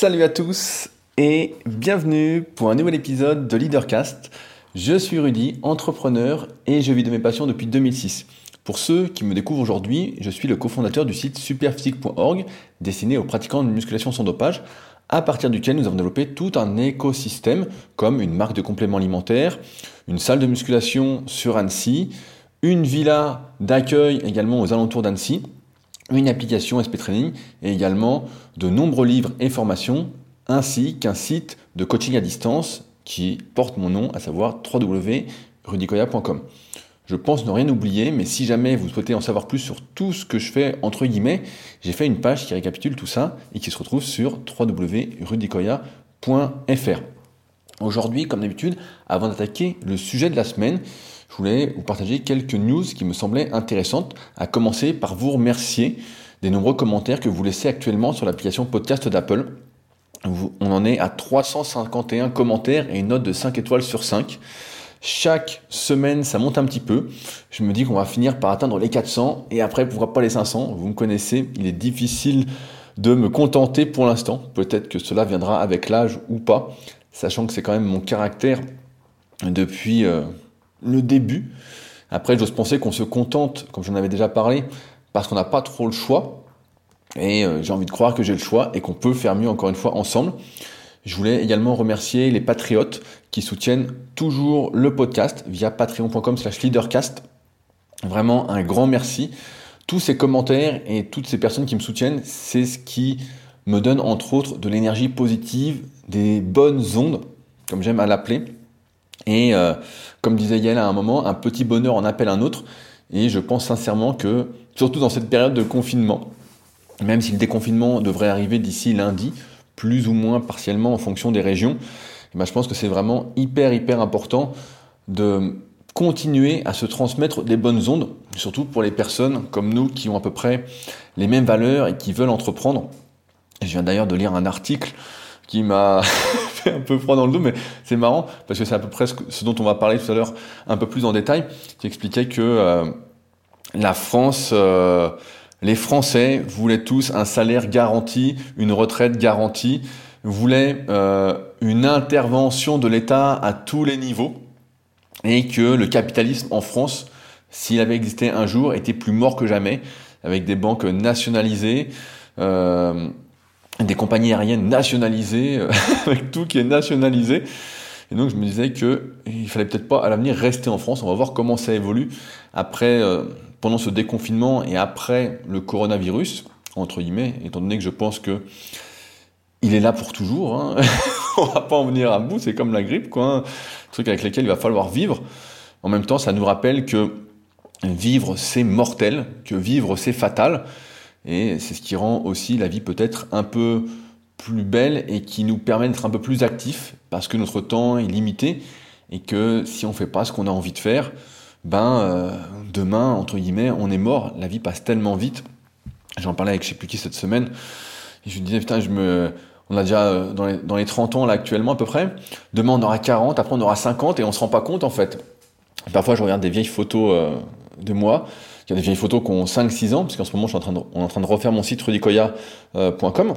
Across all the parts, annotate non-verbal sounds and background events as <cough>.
Salut à tous et bienvenue pour un nouvel épisode de Leadercast. Je suis Rudy, entrepreneur et je vis de mes passions depuis 2006. Pour ceux qui me découvrent aujourd'hui, je suis le cofondateur du site superphysique.org destiné aux pratiquants de musculation sans dopage, à partir duquel nous avons développé tout un écosystème comme une marque de compléments alimentaires, une salle de musculation sur Annecy, une villa d'accueil également aux alentours d'Annecy, une application SP Training et également de nombreux livres et formations, ainsi qu'un site de coaching à distance qui porte mon nom, à savoir www.rudicoya.com. Je pense ne rien oublier, mais si jamais vous souhaitez en savoir plus sur tout ce que je fais, entre guillemets, j'ai fait une page qui récapitule tout ça et qui se retrouve sur www.rudicoya.fr. Aujourd'hui, comme d'habitude, avant d'attaquer le sujet de la semaine, je voulais vous partager quelques news qui me semblaient intéressantes, à commencer par vous remercier des nombreux commentaires que vous laissez actuellement sur l'application podcast d'Apple. On en est à 351 commentaires et une note de 5 étoiles sur 5. Chaque semaine, ça monte un petit peu. Je me dis qu'on va finir par atteindre les 400 et après, pourquoi pas les 500 Vous me connaissez, il est difficile de me contenter pour l'instant. Peut-être que cela viendra avec l'âge ou pas, sachant que c'est quand même mon caractère depuis euh, le début. Après, j'ose penser qu'on se contente, comme j'en avais déjà parlé, parce qu'on n'a pas trop le choix. Et euh, j'ai envie de croire que j'ai le choix et qu'on peut faire mieux encore une fois ensemble. Je voulais également remercier les patriotes qui soutiennent toujours le podcast via patreon.com slash leadercast. Vraiment un grand merci. Tous ces commentaires et toutes ces personnes qui me soutiennent, c'est ce qui me donne entre autres de l'énergie positive, des bonnes ondes, comme j'aime à l'appeler. Et euh, comme disait Yael à un moment, un petit bonheur en appelle un autre. Et je pense sincèrement que, surtout dans cette période de confinement, même si le déconfinement devrait arriver d'ici lundi, plus ou moins partiellement en fonction des régions, eh ben, je pense que c'est vraiment hyper, hyper important de continuer à se transmettre des bonnes ondes, surtout pour les personnes comme nous qui ont à peu près les mêmes valeurs et qui veulent entreprendre. Je viens d'ailleurs de lire un article qui m'a <laughs> fait un peu froid dans le dos, mais c'est marrant parce que c'est à peu près ce dont on va parler tout à l'heure un peu plus en détail, qui expliquait que euh, la France euh, les Français voulaient tous un salaire garanti, une retraite garantie, voulaient euh, une intervention de l'État à tous les niveaux, et que le capitalisme en France, s'il avait existé un jour, était plus mort que jamais, avec des banques nationalisées, euh, des compagnies aériennes nationalisées, <laughs> avec tout qui est nationalisé. Et donc je me disais que il fallait peut-être pas à l'avenir rester en France. On va voir comment ça évolue après. Euh, pendant ce déconfinement et après le coronavirus, entre guillemets, étant donné que je pense que il est là pour toujours, hein. <laughs> on va pas en venir à bout, c'est comme la grippe, quoi, un truc avec lequel il va falloir vivre. En même temps, ça nous rappelle que vivre c'est mortel, que vivre c'est fatal, et c'est ce qui rend aussi la vie peut-être un peu plus belle et qui nous permet d'être un peu plus actifs, parce que notre temps est limité, et que si on fait pas ce qu'on a envie de faire, ben euh, demain, entre guillemets, on est mort, la vie passe tellement vite. J'en parlais avec je sais plus qui cette semaine, et je me disais, putain, on a déjà euh, dans les, dans les 30 ans là actuellement à peu près, demain on aura 40, après on aura 50, et on se rend pas compte en fait. parfois je regarde des vieilles photos euh, de moi, il y a des vieilles photos qui ont 5-6 ans, parce qu'en ce moment je suis en train de, on est en train de refaire mon site rudicoya.com,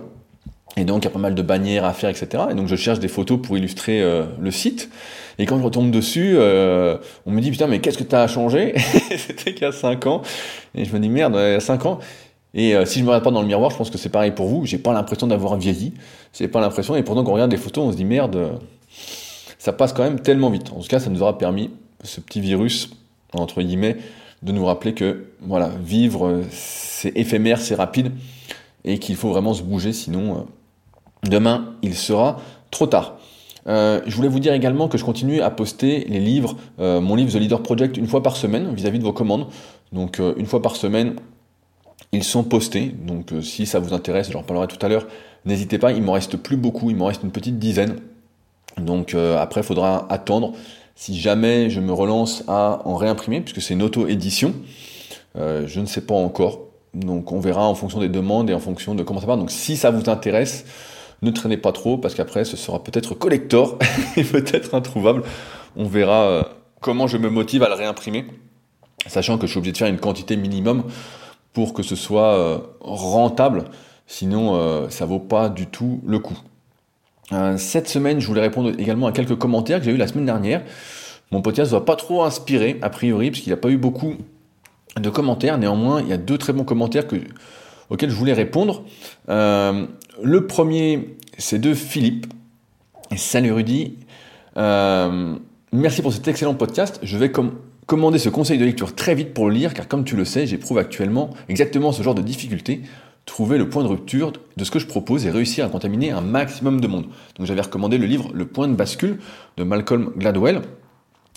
et donc il y a pas mal de bannières à faire, etc. Et donc je cherche des photos pour illustrer le site. Et quand je retombe dessus, euh, on me dit putain mais qu'est-ce que tu as changé? <laughs> C'était qu'il y a 5 ans. Et je me dis merde, il y a 5 ans. Et euh, si je me regarde pas dans le miroir, je pense que c'est pareil pour vous. J'ai pas l'impression d'avoir vieilli. C'est pas l'impression. Et pourtant, quand on regarde les photos, on se dit merde, ça passe quand même tellement vite. En tout cas, ça nous aura permis, ce petit virus, entre guillemets, de nous rappeler que voilà, vivre, c'est éphémère, c'est rapide, et qu'il faut vraiment se bouger, sinon euh, demain, il sera trop tard. Euh, je voulais vous dire également que je continue à poster les livres, euh, mon livre The Leader Project une fois par semaine vis-à-vis de vos commandes. Donc une fois par semaine, ils sont postés. Donc si ça vous intéresse, j'en parlerai tout à l'heure, n'hésitez pas, il m'en reste plus beaucoup, il m'en reste une petite dizaine. Donc après, il faudra attendre si jamais je me relance à en réimprimer, puisque c'est une auto-édition. je ne sais pas encore. Donc on verra en fonction des demandes et en fonction de comment ça va. Donc si ça vous intéresse, ne traînez pas trop parce qu'après ce sera peut-être collector <laughs> et peut-être introuvable. On verra euh, comment je me motive à le réimprimer, sachant que je suis obligé de faire une quantité minimum pour que ce soit euh, rentable, sinon euh, ça vaut pas du tout le coup. Euh, cette semaine, je voulais répondre également à quelques commentaires que j'ai eu la semaine dernière. Mon podcast ne va pas trop inspirer, a priori, parce qu'il n'a pas eu beaucoup de commentaires. Néanmoins, il y a deux très bons commentaires auxquels je voulais répondre. Euh, le premier, c'est de Philippe. salut Rudy. Euh, merci pour cet excellent podcast. Je vais commander ce conseil de lecture très vite pour le lire, car comme tu le sais, j'éprouve actuellement exactement ce genre de difficulté trouver le point de rupture de ce que je propose et réussir à contaminer un maximum de monde. Donc j'avais recommandé le livre Le point de bascule de Malcolm Gladwell.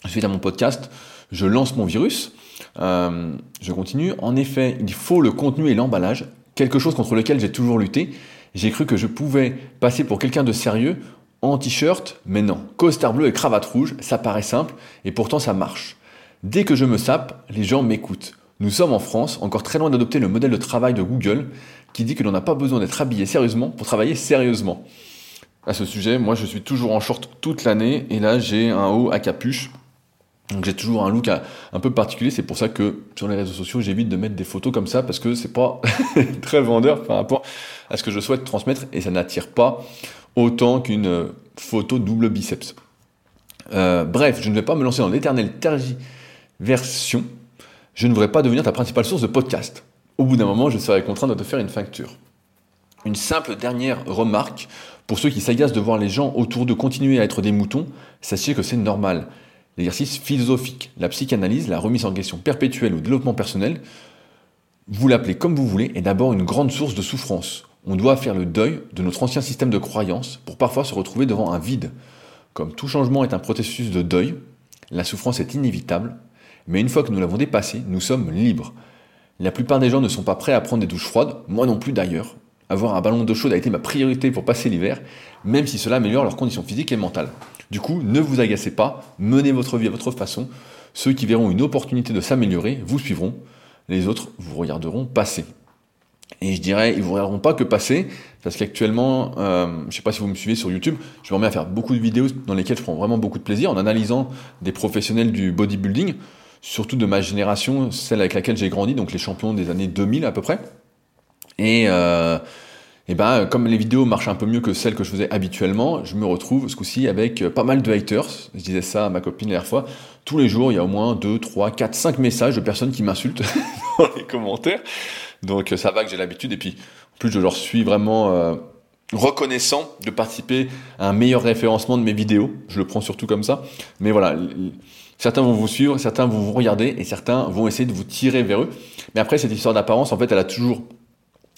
Suite à mon podcast, je lance mon virus. Euh, je continue. En effet, il faut le contenu et l'emballage, quelque chose contre lequel j'ai toujours lutté. J'ai cru que je pouvais passer pour quelqu'un de sérieux en t-shirt, mais non. Costard bleu et cravate rouge, ça paraît simple, et pourtant ça marche. Dès que je me sape, les gens m'écoutent. Nous sommes en France, encore très loin d'adopter le modèle de travail de Google, qui dit que l'on n'a pas besoin d'être habillé sérieusement pour travailler sérieusement. À ce sujet, moi je suis toujours en short toute l'année, et là j'ai un haut à capuche. Donc j'ai toujours un look un peu particulier, c'est pour ça que sur les réseaux sociaux j'évite de mettre des photos comme ça parce que c'est pas <laughs> très vendeur par rapport à ce que je souhaite transmettre et ça n'attire pas autant qu'une photo double biceps. Euh, bref, je ne vais pas me lancer dans l'éternelle tergiversion je ne voudrais pas devenir ta principale source de podcast. Au bout d'un moment, je serais contraint de te faire une facture. Une simple dernière remarque, pour ceux qui s'agacent de voir les gens autour de continuer à être des moutons, sachez que c'est normal. L'exercice philosophique, la psychanalyse, la remise en question perpétuelle ou développement personnel, vous l'appelez comme vous voulez, est d'abord une grande source de souffrance. On doit faire le deuil de notre ancien système de croyance pour parfois se retrouver devant un vide. Comme tout changement est un processus de deuil, la souffrance est inévitable, mais une fois que nous l'avons dépassé, nous sommes libres. La plupart des gens ne sont pas prêts à prendre des douches froides, moi non plus d'ailleurs. Avoir un ballon d'eau chaude a été ma priorité pour passer l'hiver, même si cela améliore leurs conditions physiques et mentales. Du coup, ne vous agacez pas, menez votre vie à votre façon. Ceux qui verront une opportunité de s'améliorer vous suivront, les autres vous regarderont passer. Et je dirais, ils ne vous regarderont pas que passer, parce qu'actuellement, euh, je ne sais pas si vous me suivez sur YouTube, je me remets à faire beaucoup de vidéos dans lesquelles je prends vraiment beaucoup de plaisir en analysant des professionnels du bodybuilding surtout de ma génération, celle avec laquelle j'ai grandi, donc les champions des années 2000 à peu près. Et, euh, et ben, comme les vidéos marchent un peu mieux que celles que je faisais habituellement, je me retrouve ce coup-ci avec pas mal de haters. Je disais ça à ma copine la dernière fois. Tous les jours, il y a au moins 2, 3, 4, 5 messages de personnes qui m'insultent <laughs> dans les commentaires. Donc ça va que j'ai l'habitude. Et puis, en plus, je leur suis vraiment euh, reconnaissant de participer à un meilleur référencement de mes vidéos. Je le prends surtout comme ça. Mais voilà Certains vont vous suivre, certains vont vous regarder et certains vont essayer de vous tirer vers eux. Mais après, cette histoire d'apparence, en fait, elle a toujours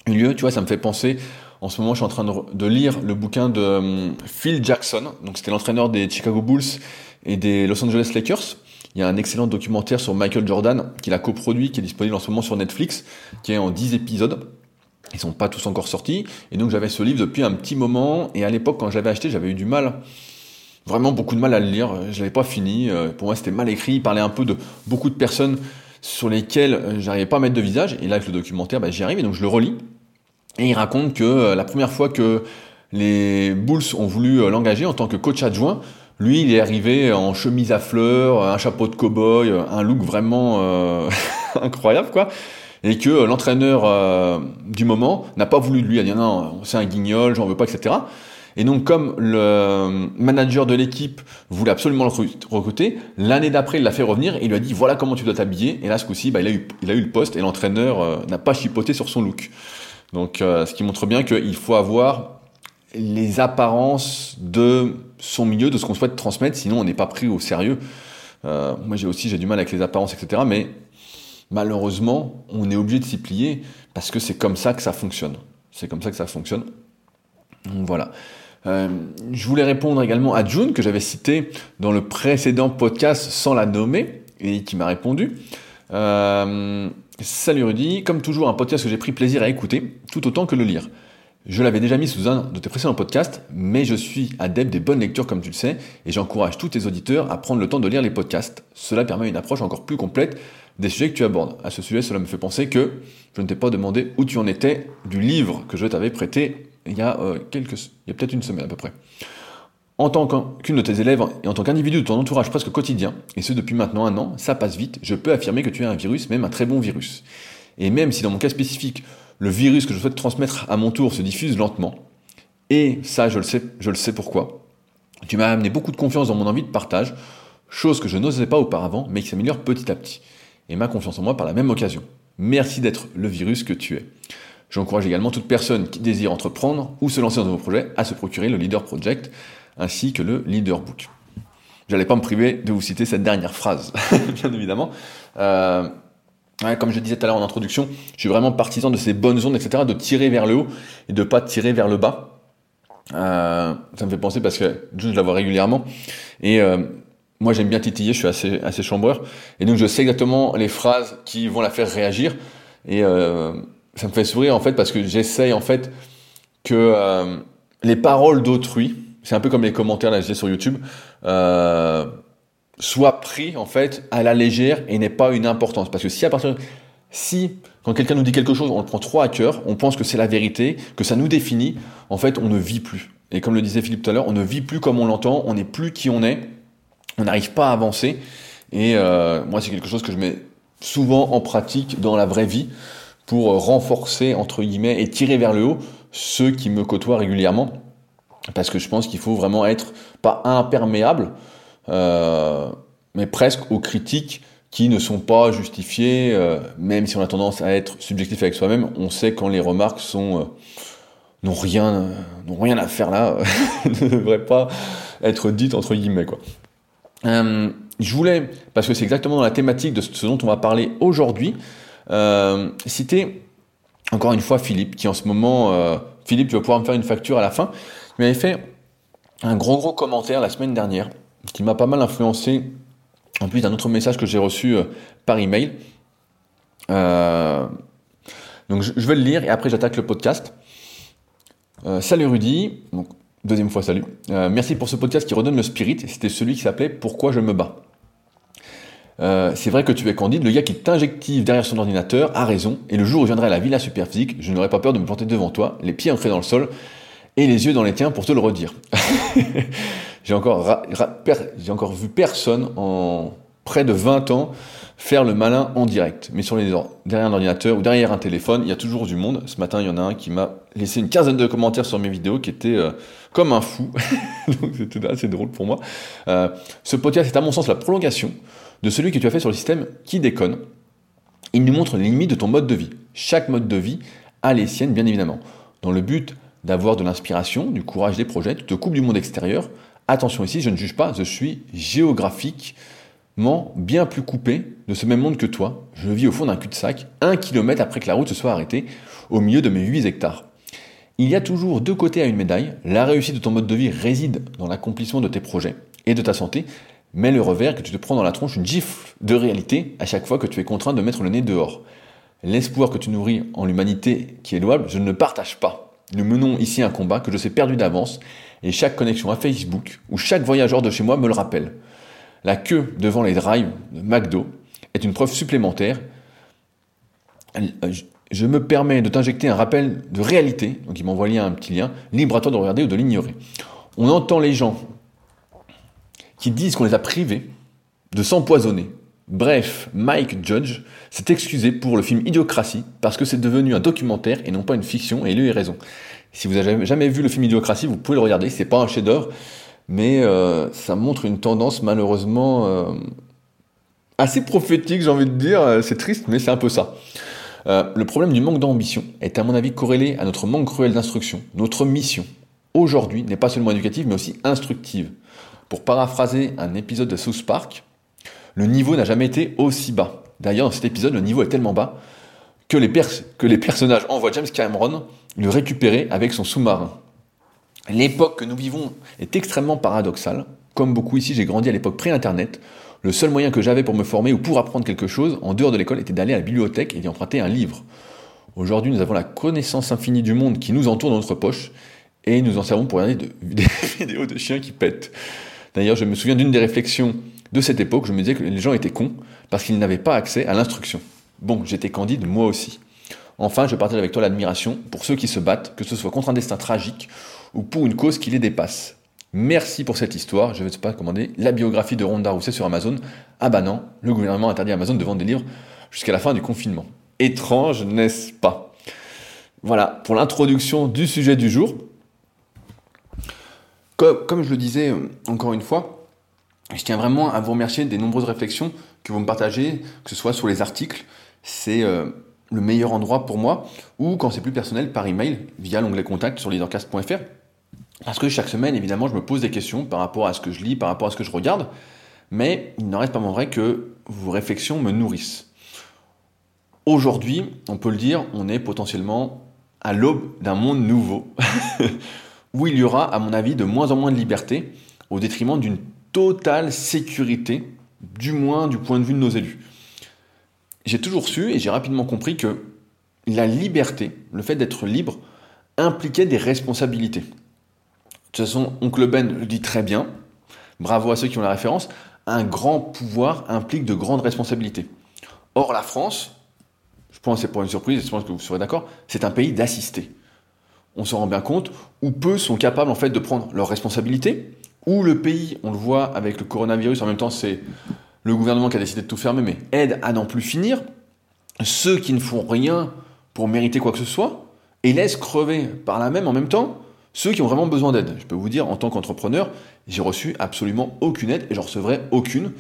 eu lieu. Tu vois, ça me fait penser. En ce moment, je suis en train de, lire le bouquin de hum, Phil Jackson. Donc, c'était l'entraîneur des Chicago Bulls et des Los Angeles Lakers. Il y a un excellent documentaire sur Michael Jordan qu'il a coproduit, qui est disponible en ce moment sur Netflix, qui est en 10 épisodes. Ils sont pas tous encore sortis. Et donc, j'avais ce livre depuis un petit moment. Et à l'époque, quand je l'avais acheté, j'avais eu du mal vraiment beaucoup de mal à le lire. Je l'avais pas fini. Euh, pour moi, c'était mal écrit. Il parlait un peu de beaucoup de personnes sur lesquelles euh, j'arrivais pas à mettre de visage. Et là, avec le documentaire, bah, j'y arrive et donc je le relis. Et il raconte que euh, la première fois que les Bulls ont voulu l'engager en tant que coach adjoint, lui, il est arrivé en chemise à fleurs, un chapeau de cow-boy, un look vraiment <laughs> incroyable, quoi. Et que l'entraîneur du moment n'a pas voulu de lui. Il a dit non, c'est un guignol, j'en veux pas, etc. Et donc, comme le manager de l'équipe voulait absolument le recruter, l'année d'après, il l'a fait revenir et il lui a dit voilà comment tu dois t'habiller. Et là, ce coup-ci, bah, il, a eu, le poste et l'entraîneur euh, n'a pas chipoté sur son look. Donc, euh, ce qui montre bien qu'il faut avoir les apparences de son milieu, de ce qu'on souhaite transmettre, sinon on n'est pas pris au sérieux. Euh, moi, j'ai aussi j'ai du mal avec les apparences, etc. Mais malheureusement, on est obligé de s'y plier parce que c'est comme ça que ça fonctionne. C'est comme ça que ça fonctionne. Voilà. Euh, je voulais répondre également à June, que j'avais cité dans le précédent podcast sans la nommer, et qui m'a répondu. Euh, salut Rudy, comme toujours un podcast que j'ai pris plaisir à écouter, tout autant que le lire. Je l'avais déjà mis sous un de tes précédents podcasts, mais je suis adepte des bonnes lectures comme tu le sais, et j'encourage tous tes auditeurs à prendre le temps de lire les podcasts. Cela permet une approche encore plus complète des sujets que tu abordes. À ce sujet, cela me fait penser que je ne t'ai pas demandé où tu en étais du livre que je t'avais prêté il y a, euh, il y a peut-être une semaine à peu près. En tant qu'une de tes élèves et en tant qu'individu de ton entourage presque quotidien, et ce depuis maintenant un an, ça passe vite, je peux affirmer que tu es un virus, même un très bon virus. Et même si dans mon cas spécifique, le virus que je souhaite transmettre à mon tour se diffuse lentement, Et ça, je le sais, je le sais pourquoi. Tu m'as amené beaucoup de confiance dans mon envie de partage, chose que je n'osais pas auparavant, mais qui s'améliore petit à petit. Et ma confiance en moi par la même occasion. Merci d'être le virus que tu es. J'encourage également toute personne qui désire entreprendre ou se lancer dans un nouveau projet à se procurer le Leader Project ainsi que le Leader Book. J'allais pas me priver de vous citer cette dernière phrase, <laughs> bien évidemment. Euh, comme je disais tout à l'heure en introduction, je suis vraiment partisan de ces bonnes ondes, etc., de tirer vers le haut et de pas tirer vers le bas. Euh, ça me fait penser parce que je la vois régulièrement. Et euh, moi, j'aime bien titiller, je suis assez, assez chambreur. Et donc, je sais exactement les phrases qui vont la faire réagir. Et euh, ça me fait sourire, en fait, parce que j'essaye, en fait, que euh, les paroles d'autrui, c'est un peu comme les commentaires, là, je sur YouTube, euh, soient pris, en fait, à la légère et n'aient pas une importance. Parce que si à partir si, quand quelqu'un nous dit quelque chose, on le prend trop à cœur, on pense que c'est la vérité, que ça nous définit, en fait, on ne vit plus. Et comme le disait Philippe tout à l'heure, on ne vit plus comme on l'entend, on n'est plus qui on est, on n'arrive pas à avancer. Et euh, moi, c'est quelque chose que je mets souvent en pratique dans la vraie vie pour renforcer, entre guillemets, et tirer vers le haut ceux qui me côtoient régulièrement. Parce que je pense qu'il faut vraiment être, pas imperméable, euh, mais presque aux critiques qui ne sont pas justifiées, euh, même si on a tendance à être subjectif avec soi-même, on sait quand les remarques sont... Euh, n'ont rien, n'ont rien à faire là, <laughs> ne devraient pas être dites entre guillemets quoi. Euh, je voulais, parce que c'est exactement dans la thématique de ce dont on va parler aujourd'hui, euh, citer encore une fois Philippe, qui en ce moment, euh, Philippe, tu vas pouvoir me faire une facture à la fin, il m'avait fait un gros gros commentaire la semaine dernière, qui m'a pas mal influencé, en plus d'un autre message que j'ai reçu euh, par email. Donc je, vais le lire et après j'attaque le podcast. Salut Rudy, Deuxième fois, salut. Merci pour ce podcast qui redonne le spirit. C'était celui qui s'appelait Pourquoi je me bats. Euh, c'est vrai que tu es candide, le gars qui t'injective derrière son ordinateur a raison, et le jour où je viendrai à la villa superphysique, je n'aurai pas peur de me planter devant toi, les pieds ancrés dans le sol, et les yeux dans les tiens pour te le redire. <laughs> j'ai encore, encore vu personne en près de 20 ans faire le malin en direct. Mais sur les derrière un ordinateur ou derrière un téléphone, il y a toujours du monde. Ce matin, il y en a un qui m'a laissé une quinzaine de commentaires sur mes vidéos qui étaient euh, comme un fou. <laughs> Donc c'était assez drôle pour moi. Euh, ce podcast est à mon sens la prolongation de celui que tu as fait sur le système qui déconne. Il nous montre les limites de ton mode de vie. Chaque mode de vie a les siennes, bien évidemment. Dans le but d'avoir de l'inspiration, du courage, des projets, tu te coupes du monde extérieur. Attention ici, je ne juge pas, je suis géographique bien plus coupé de ce même monde que toi. Je vis au fond d'un cul-de-sac, un kilomètre après que la route se soit arrêtée, au milieu de mes 8 hectares. Il y a toujours deux côtés à une médaille. La réussite de ton mode de vie réside dans l'accomplissement de tes projets et de ta santé, mais le revers que tu te prends dans la tronche une gifle de réalité à chaque fois que tu es contraint de mettre le nez dehors. L'espoir que tu nourris en l'humanité qui est louable, je ne le partage pas. Nous menons ici un combat que je sais perdu d'avance, et chaque connexion à Facebook ou chaque voyageur de chez moi me le rappelle. La queue devant les drives de McDo est une preuve supplémentaire. Je me permets de t'injecter un rappel de réalité, donc il m'a envoyé un petit lien, libre à toi de regarder ou de l'ignorer. On entend les gens qui disent qu'on les a privés de s'empoisonner. Bref, Mike Judge s'est excusé pour le film Idiocratie parce que c'est devenu un documentaire et non pas une fiction, et lui a raison. Si vous n'avez jamais vu le film Idiocratie, vous pouvez le regarder, c'est pas un chef-d'œuvre, mais euh, ça montre une tendance malheureusement euh, assez prophétique, j'ai envie de dire. Euh, c'est triste, mais c'est un peu ça. le problème du manque d'ambition est à mon avis corrélé à notre manque cruel d'instruction. Notre mission, aujourd'hui, n'est pas seulement éducative, mais aussi instructive. Pour paraphraser un épisode de South Park, le niveau n'a jamais été aussi bas. D'ailleurs, dans cet épisode, le niveau est tellement bas que les, personnages envoient James Cameron le récupérer avec son sous-marin. L'époque que nous vivons est extrêmement paradoxale. Comme beaucoup ici, j'ai grandi à l'époque pré-internet. Le seul moyen que j'avais pour me former ou pour apprendre quelque chose en dehors de l'école était d'aller à la bibliothèque et d'y emprunter un livre. Aujourd'hui, nous avons la connaissance infinie du monde qui nous entoure dans notre poche et nous en servons pour regarder <laughs> des vidéos de chiens qui pètent. D'ailleurs, je me souviens d'une des réflexions de cette époque, je me disais que les gens étaient cons parce qu'ils n'avaient pas accès à l'instruction. Bon, j'étais candide moi aussi. Enfin, je partage avec toi l'admiration pour ceux qui se battent, que ce soit contre un destin tragique ou pour une cause qui les dépasse. Merci pour cette histoire. Je vais te pas commander la biographie de Ronda Rousset sur Amazon. Ah bah non, le gouvernement interdit à Amazon de vendre des livres jusqu'à la fin du confinement. Étrange, n'est-ce pas? Voilà, pour l'introduction du sujet du jour. Comme, je le disais encore une fois, je tiens vraiment à vous remercier des nombreuses réflexions que vous me partagez, que ce soit sur les articles. C'est le meilleur endroit pour moi, ou quand c'est plus personnel, par email, via l'onglet contact sur leadercast.fr. Parce que chaque semaine, évidemment, je me pose des questions par rapport à ce que je lis, par rapport à ce que je regarde, mais il n'en reste pas moins vrai que vos réflexions me nourrissent. Aujourd'hui, on peut le dire, on est potentiellement à l'aube d'un monde nouveau, <laughs> où il y aura, à mon avis, de moins en moins de liberté, au détriment d'une totale sécurité, du moins du point de vue de nos élus j'ai toujours su et j'ai rapidement compris que la liberté, le fait d'être libre, impliquait des responsabilités. De toute façon, Oncle Ben le dit très bien, bravo à ceux qui ont la référence, un grand pouvoir implique de grandes responsabilités. Or, la France, je pense que c'est pour une surprise, je pense que vous serez d'accord, c'est un pays d'assistés. On se rend bien compte où peu sont capables en fait de prendre leurs responsabilités, où le pays, on le voit avec le coronavirus, en même temps c'est le gouvernement qui a décidé de tout fermer, mais aide à n'en plus finir, ceux qui ne font rien pour mériter quoi que ce soit, et laisse crever par là même en même temps ceux qui ont vraiment besoin d'aide. Je peux vous dire, en tant qu'entrepreneur, j'ai reçu absolument aucune aide et j'en recevrai aucune.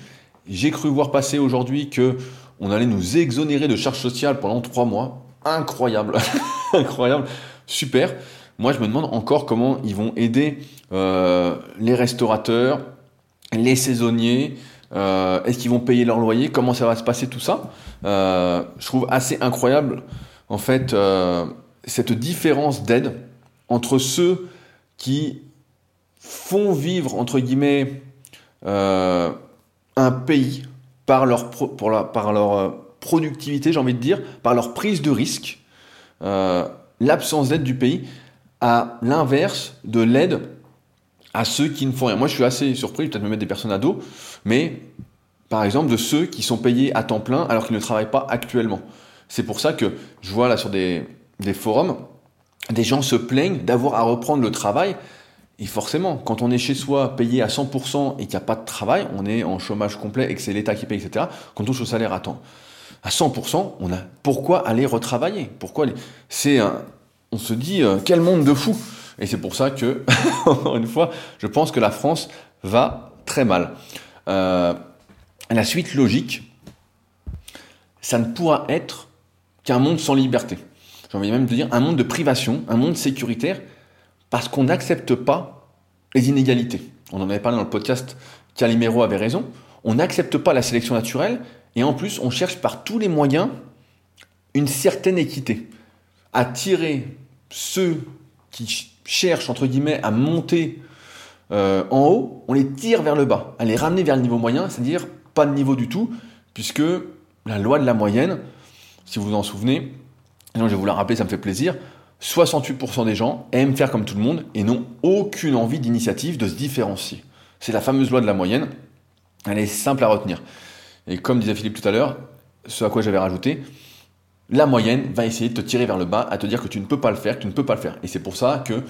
J'ai cru voir passer aujourd'hui que on allait nous exonérer de charges sociales pendant trois mois. Incroyable, <laughs> incroyable, super. Moi, je me demande encore comment ils vont aider euh, les restaurateurs, les saisonniers, euh, est-ce qu'ils vont payer leur loyer? Comment ça va se passer tout ça? Euh, Je trouve assez incroyable, en fait, cette différence d'aide entre ceux qui font vivre, entre guillemets, un pays par leur, par leur productivité, j'ai envie de dire, par leur prise de risque, l'absence d'aide du pays, à l'inverse de l'aide à ceux qui ne font rien. Moi, je suis assez surpris, peut-être me mettre des personnes à dos, mais par exemple de ceux qui sont payés à temps plein alors qu'ils ne travaillent pas actuellement. C'est pour ça que je vois là sur des, forums, des gens se plaignent d'avoir à reprendre le travail. Et forcément, quand on est chez soi payé à 100% et qu'il n'y a pas de travail, on est en chômage complet et que c'est l'État qui paye, etc., quand on touche au salaire à temps, à 100%, on a pourquoi aller retravailler Pourquoi C'est on se dit euh, quel monde de fou et c'est pour ça que, <laughs> encore une fois, je pense que la France va très mal. Euh, la suite logique, ça ne pourra être qu'un monde sans liberté. J'ai envie même de dire un monde de privation, un monde sécuritaire, parce qu'on n'accepte pas les inégalités. On en avait parlé dans le podcast, Calimero avait raison. On n'accepte pas la sélection naturelle, et en plus, on cherche par tous les moyens une certaine équité. À tirer ceux qui cherchent, entre guillemets, à monter euh, en haut, on les tire vers le bas, à les ramener vers le niveau moyen, c'est-à-dire pas de niveau du tout, puisque la loi de la moyenne, si vous vous en souvenez, je vais vous la rappeler, ça me fait plaisir, 68% des gens aiment faire comme tout le monde et n'ont aucune envie d'initiative de se différencier. C'est la fameuse loi de la moyenne, elle est simple à retenir. Et comme disait Philippe tout à l'heure, ce à quoi j'avais rajouté, la moyenne va essayer de te tirer vers le bas, à te dire que tu ne peux pas le faire, tu ne peux pas le faire. Et c'est pour ça que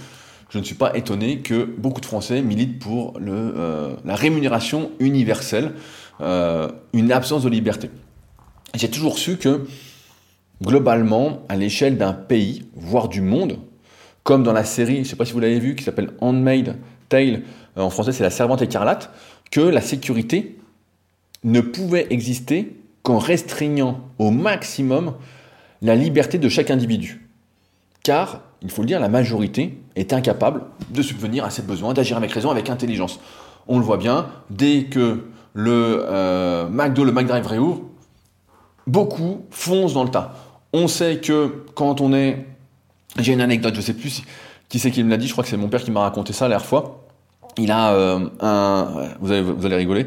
je ne suis pas étonné que beaucoup de Français militent pour le, euh, la rémunération universelle, euh, une absence de liberté. J'ai toujours su que, globalement, à l'échelle d'un pays, voire du monde, comme dans la série, je ne sais pas si vous l'avez vu, qui s'appelle Handmaid Tale, euh, en français c'est la servante écarlate, que la sécurité ne pouvait exister qu'en restreignant au maximum la liberté de chaque individu. Car, il faut le dire, la majorité est incapable de subvenir à ses besoins, d'agir avec raison, avec intelligence. On le voit bien, dès que le euh, McDo, le McDrive réouvre, beaucoup foncent dans le tas. On sait que quand on est... J'ai une anecdote, je ne sais plus qui c'est qui me l'a dit, je crois que c'est mon père qui m'a raconté ça la dernière fois. Il a euh, un... Vous allez, vous allez rigoler.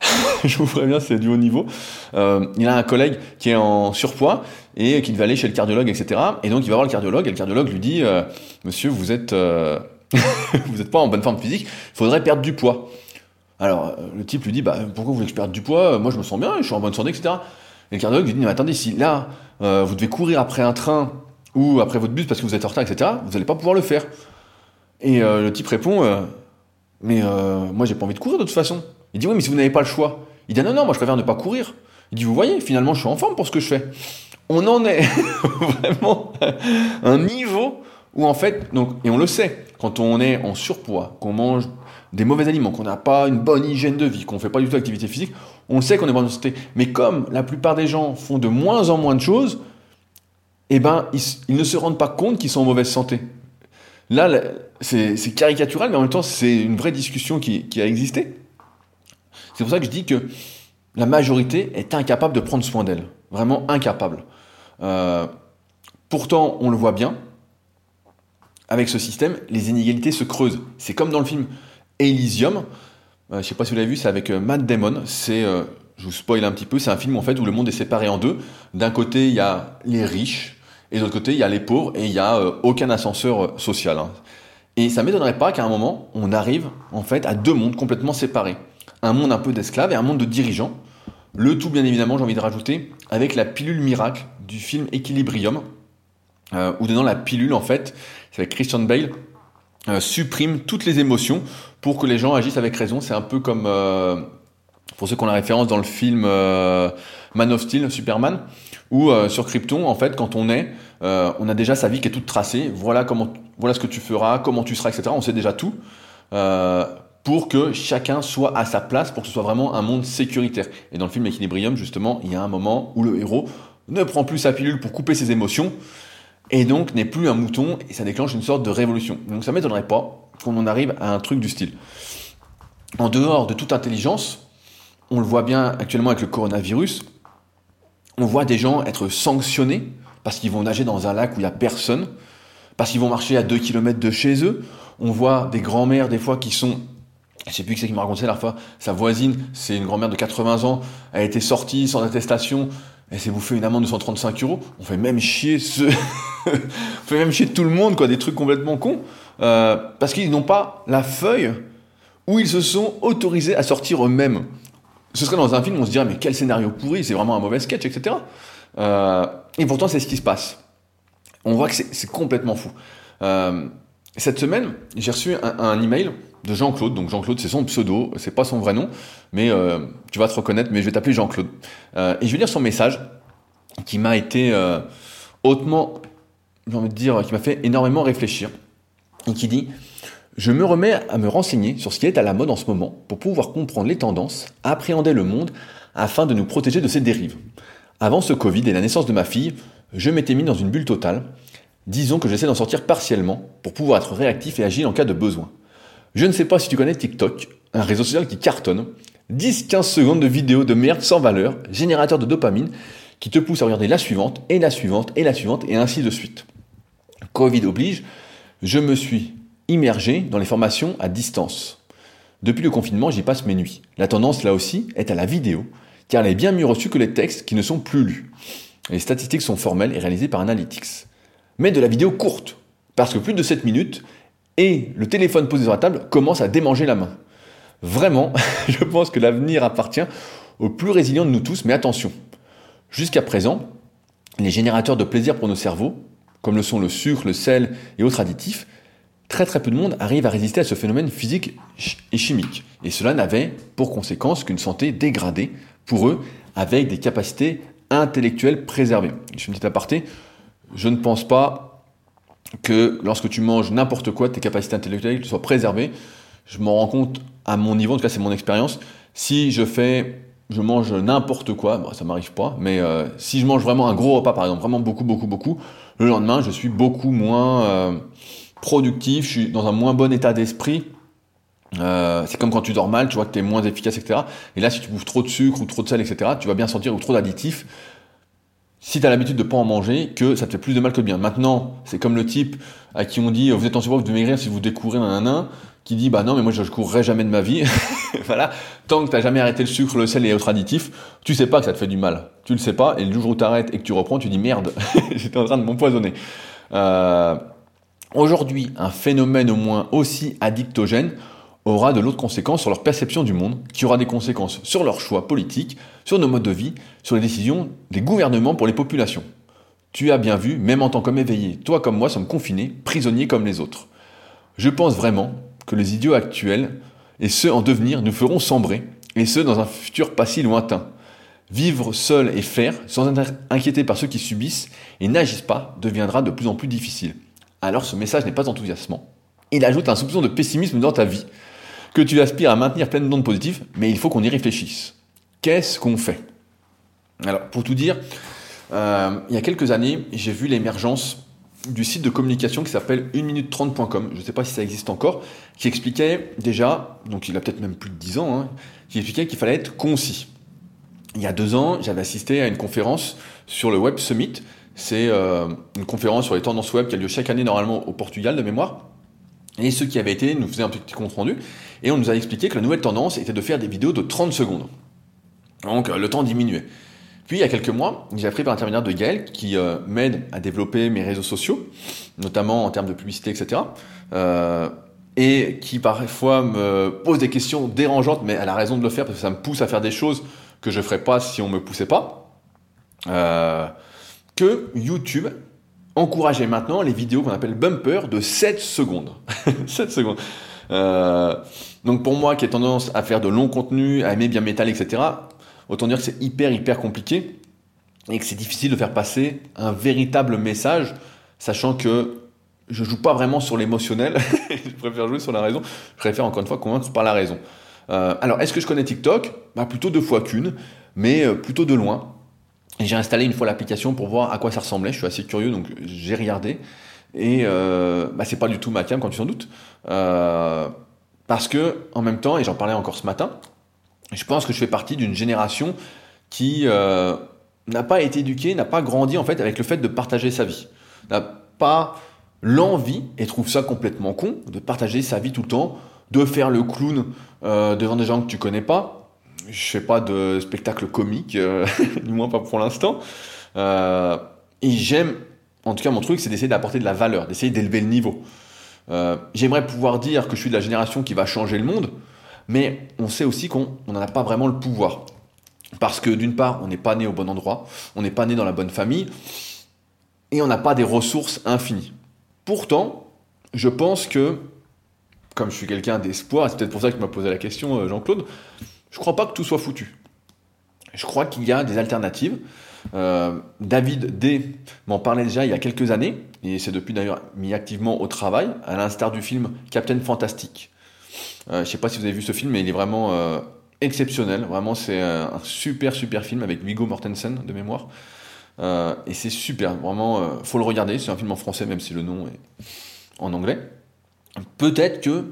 <laughs> je vous préviens, c'est du haut niveau. Euh, il a un collègue qui est en surpoids et qui devait aller chez le cardiologue, etc. Et donc il va voir le cardiologue et le cardiologue lui dit euh, Monsieur, vous êtes, euh, <laughs> vous n'êtes pas en bonne forme physique, il faudrait perdre du poids. Alors le type lui dit bah, Pourquoi vous voulez que je perde du poids? Moi je me sens bien, je suis en bonne santé, etc. Et le cardiologue lui dit Mais attendez, si là vous devez courir après un train ou après votre bus parce que vous êtes en retard, etc., vous n'allez pas pouvoir le faire. Et le type répond Mais moi j'ai pas envie de courir de toute façon. Il dit oui, mais si vous n'avez pas le choix. Il dit non, non, moi je préfère ne pas courir. Il dit vous voyez, finalement je suis en forme pour ce que je fais. On en est <laughs> vraiment un niveau où en fait, donc, et on le sait, quand on est en surpoids, qu'on mange des mauvais aliments, qu'on n'a pas une bonne hygiène de vie, qu'on ne fait pas du tout d'activité physique, on sait qu'on est en bonne santé. Mais comme la plupart des gens font de moins en moins de choses, eh ben, ils, ne se rendent pas compte qu'ils sont en mauvaise santé. Là, c'est caricatural, mais en même temps, c'est une vraie discussion qui, a existé. C'est pour ça que je dis que la majorité est incapable de prendre soin d'elle. Vraiment incapable. Euh, pourtant, on le voit bien, avec ce système, les inégalités se creusent. C'est comme dans le film Elysium. Euh, je ne sais pas si vous l'avez vu, c'est avec euh, Matt Damon. C'est, je vous spoil un petit peu, c'est un film en fait où le monde est séparé en deux. D'un côté, il y a les riches, et de l'autre côté, il y a les pauvres, et il n'y a aucun ascenseur social. Hein. Et ça m'étonnerait pas qu'à un moment, on arrive en fait à deux mondes complètement séparés. Un monde un peu d'esclaves et un monde de dirigeants. Le tout, bien évidemment, j'ai envie de rajouter, avec la pilule miracle du film Equilibrium, euh, où dedans la pilule, en fait, c'est avec Christian Bale, euh, supprime toutes les émotions pour que les gens agissent avec raison. C'est un peu comme, euh, pour ceux qui ont la référence dans le film Man of Steel, Superman, où sur Krypton, en fait, quand on est, on a déjà sa vie qui est toute tracée. Voilà comment, voilà ce que tu feras, comment tu seras, etc. On sait déjà tout pour que chacun soit à sa place, pour que ce soit vraiment un monde sécuritaire. Et dans le film Equilibrium, justement, il y a un moment où le héros ne prend plus sa pilule pour couper ses émotions, et donc n'est plus un mouton, et ça déclenche une sorte de révolution. Donc ça m'étonnerait pas qu'on en arrive à un truc du style. En dehors de toute intelligence, on le voit bien actuellement avec le coronavirus, on voit des gens être sanctionnés parce qu'ils vont nager dans un lac où il n'y a personne, parce qu'ils vont marcher à 2 km de chez eux. On voit des grands-mères des fois qui sont je sais plus qui c'est qui m'a raconté la fois, sa voisine, c'est une grand-mère de 80 ans, elle a été sortie sans attestation, elle s'est bouffé une amende de 135 euros. On fait même chier <laughs> on fait même chier tout le monde, quoi, des trucs complètement cons, euh, parce qu'ils n'ont pas la feuille où ils se sont autorisés à sortir eux-mêmes. Ce serait dans un film, on se dirait, mais quel scénario pourri, c'est vraiment un mauvais sketch, etc. Euh, et pourtant, c'est ce qui se passe. On voit que c'est complètement fou. Euh, cette semaine, j'ai reçu un, un email de Jean-Claude. Donc Jean-Claude, c'est son pseudo, c'est pas son vrai nom, mais euh, tu vas te reconnaître, mais je vais t'appeler Jean-Claude. Euh, et je vais lire son message qui m'a été euh, hautement, j'ai envie de dire, qui m'a fait énormément réfléchir, et qui dit Je me remets à me renseigner sur ce qui est à la mode en ce moment pour pouvoir comprendre les tendances, appréhender le monde afin de nous protéger de ces dérives. Avant ce Covid et la naissance de ma fille, je m'étais mis dans une bulle totale. Disons que j'essaie d'en sortir partiellement pour pouvoir être réactif et agile en cas de besoin. Je ne sais pas si tu connais TikTok, un réseau social qui cartonne. 10-15 secondes de vidéos de merde sans valeur, générateur de dopamine, qui te pousse à regarder la suivante, et la suivante, et la suivante, et ainsi de suite. Covid oblige, je me suis immergé dans les formations à distance. Depuis le confinement, j'y passe mes nuits. La tendance, là aussi, est à la vidéo, car elle est bien mieux reçue que les textes qui ne sont plus lus. Les statistiques sont formelles et réalisées par Analytics. Mais de la vidéo courte, parce que plus de 7 minutes, et le téléphone posé sur la table commence à démanger la main. Vraiment, <laughs> je pense que l'avenir appartient aux plus résilients de nous tous, mais attention, jusqu'à présent, les générateurs de plaisir pour nos cerveaux, comme le sont le sucre, le sel et autres additifs, très très peu de monde arrive à résister à ce phénomène physique et chimique. Et cela n'avait pour conséquence qu'une santé dégradée pour eux, avec des capacités intellectuelles préservées. Je fais une petite aparté, je ne pense pas que lorsque tu manges n'importe quoi, tes capacités intellectuelles soient préservées. Je m'en rends compte à mon niveau, en tout cas c'est mon expérience. Si je fais, je mange n'importe quoi, bah, ça m'arrive pas, mais euh, si je mange vraiment un gros repas par exemple, vraiment beaucoup, beaucoup, beaucoup, le lendemain je suis beaucoup moins euh, productif, je suis dans un moins bon état d'esprit. Euh, c'est comme quand tu dors mal, tu vois que tu es moins efficace, etc. Et là, si tu bouffes trop de sucre ou trop de sel, etc., tu vas bien sentir ou trop d'additifs si tu as l'habitude de pas en manger, que ça te fait plus de mal que de bien. Maintenant, c'est comme le type à qui on dit vous êtes en surpoids, vous devez maigrir si vous découvrez un nain, qui dit bah non mais moi je, ne courrai jamais de ma vie. <laughs> voilà, tant que tu n'as jamais arrêté le sucre, le sel et autres additifs, tu sais pas que ça te fait du mal. Tu le sais pas et le jour où tu arrêtes et que tu reprends, tu dis merde, <laughs> j'étais en train de m'empoisonner. Euh, Aujourd'hui, un phénomène au moins aussi addictogène aura de l'autre conséquences sur leur perception du monde, qui aura des conséquences sur leurs choix politiques, sur nos modes de vie, sur les décisions des gouvernements pour les populations. Tu as bien vu, même en tant qu'homme éveillé, toi comme moi sommes confinés, prisonniers comme les autres. Je pense vraiment que les idiots actuels et ceux en devenir nous feront sombrer, et ce dans un futur pas si lointain. Vivre seul et faire, sans être inquiété par ceux qui subissent et n'agissent pas, deviendra de plus en plus difficile. alors ce message n'est pas enthousiasmant. Il ajoute un soupçon de pessimisme dans ta vie, que tu aspires à maintenir pleine d'ondes positives, mais il faut qu'on y réfléchisse. Qu'est-ce qu'on fait? Alors, pour tout dire, euh, il y a quelques années, j'ai vu l'émergence du site de communication qui s'appelle 1minute30.com, je ne sais pas si ça existe encore, qui expliquait déjà, donc il a peut-être même plus de 10 ans, hein, qui expliquait qu'il fallait être concis. Il y a deux ans, j'avais assisté à une conférence sur le Web Summit. C'est euh, une conférence sur les tendances web qui a lieu chaque année normalement au Portugal de mémoire. Et ceux qui avaient été nous faisaient un petit compte rendu. Et on nous a expliqué que la nouvelle tendance était de faire des vidéos de 30 secondes. Donc le temps diminuait. Puis il y a quelques mois, j'ai appris par l'intermédiaire de Gaël qui euh, m'aide à développer mes réseaux sociaux, notamment en termes de publicité, etc. Euh, et qui parfois me pose des questions dérangeantes, mais elle a raison de le faire parce que ça me pousse à faire des choses que je ne ferais pas si on me poussait pas. Euh, que YouTube encourageait maintenant les vidéos qu'on appelle bumper de 7 secondes. <laughs> 7 secondes. Euh, donc pour moi qui ai tendance à faire de longs contenus, à aimer bien métal, etc., autant dire que c'est hyper hyper compliqué et que c'est difficile de faire passer un véritable message, sachant que je joue pas vraiment sur l'émotionnel, <laughs> je préfère jouer sur la raison, je préfère encore une fois convaincre par la raison. Euh, alors est-ce que je connais TikTok? Bah, Plutôt deux fois qu'une, mais euh, plutôt de loin. J'ai installé une fois l'application pour voir à quoi ça ressemblait, je suis assez curieux donc j'ai regardé. Et euh, bah, c'est pas du tout ma cam, quand tu t'en doutes. Euh, parce que, en même temps, et j'en parlais encore ce matin, je pense que je fais partie d'une génération qui euh, n'a pas été éduquée, n'a pas grandi en fait avec le fait de partager sa vie. N'a pas l'envie, et trouve ça complètement con, de partager sa vie tout le temps, de faire le clown euh, devant des gens que tu connais pas. Je fais pas de spectacle comique, euh, <laughs> du moins pas pour l'instant. Euh, et j'aime, en tout cas mon truc, c'est d'essayer d'apporter de la valeur, d'essayer d'élever le niveau. Euh, J'aimerais pouvoir dire que je suis de la génération qui va changer le monde, mais on sait aussi qu'on n'en a pas vraiment le pouvoir. Parce que d'une part, on n'est pas né au bon endroit, on n'est pas né dans la bonne famille, et on n'a pas des ressources infinies. Pourtant, je pense que, comme je suis quelqu'un d'espoir, c'est peut-être pour ça que tu m'as posé la question, Jean-Claude, je crois pas que tout soit foutu. Je crois qu'il y a des alternatives. Euh, David D m'en parlait déjà il y a quelques années, et c'est depuis d'ailleurs mis activement au travail, à l'instar du film Captain Fantastic. Euh, je sais pas si vous avez vu ce film, mais il est vraiment euh, exceptionnel. Vraiment, c'est un super super film avec Viggo Mortensen de mémoire. Et c'est super, vraiment, faut le regarder. C'est un film en français, même si le nom est en anglais. Peut-être que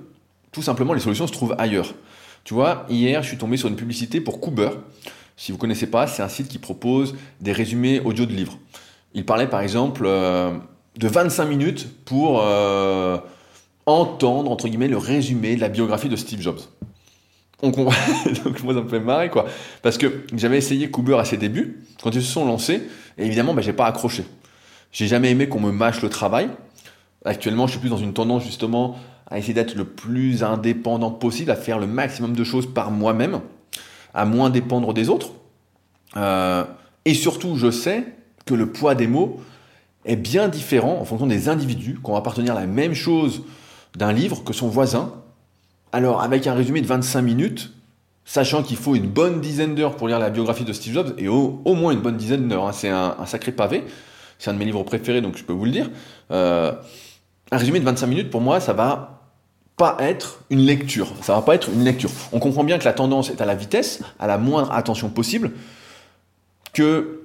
tout simplement les solutions se trouvent ailleurs. Tu vois, hier, je suis tombé sur une publicité pour Cooper. Si vous connaissez pas, c'est un site qui propose des résumés audio de livres. Il parlait par exemple euh, de 25 minutes pour euh, entendre entre guillemets le résumé de la biographie de Steve Jobs. <laughs> Donc moi ça me fait marrer quoi, parce que j'avais essayé Cooper à ses débuts quand ils se sont lancés, et évidemment bah, j'ai pas accroché. J'ai jamais aimé qu'on me mâche le travail. Actuellement, je suis plus dans une tendance justement à essayer d'être le plus indépendant possible, à faire le maximum de choses par moi-même à moins dépendre des autres. Euh, et surtout, je sais que le poids des mots est bien différent en fonction des individus, qu'on va appartenir à la même chose d'un livre que son voisin. Alors, avec un résumé de 25 minutes, sachant qu'il faut une bonne dizaine d'heures pour lire la biographie de Steve Jobs, et au, moins une bonne dizaine d'heures, hein, c'est un, un, sacré pavé, c'est un de mes livres préférés, donc je peux vous le dire, euh, un résumé de 25 minutes, pour moi, ça va pas être une lecture. Ça va pas être une lecture. On comprend bien que la tendance est à la vitesse, à la moindre attention possible, que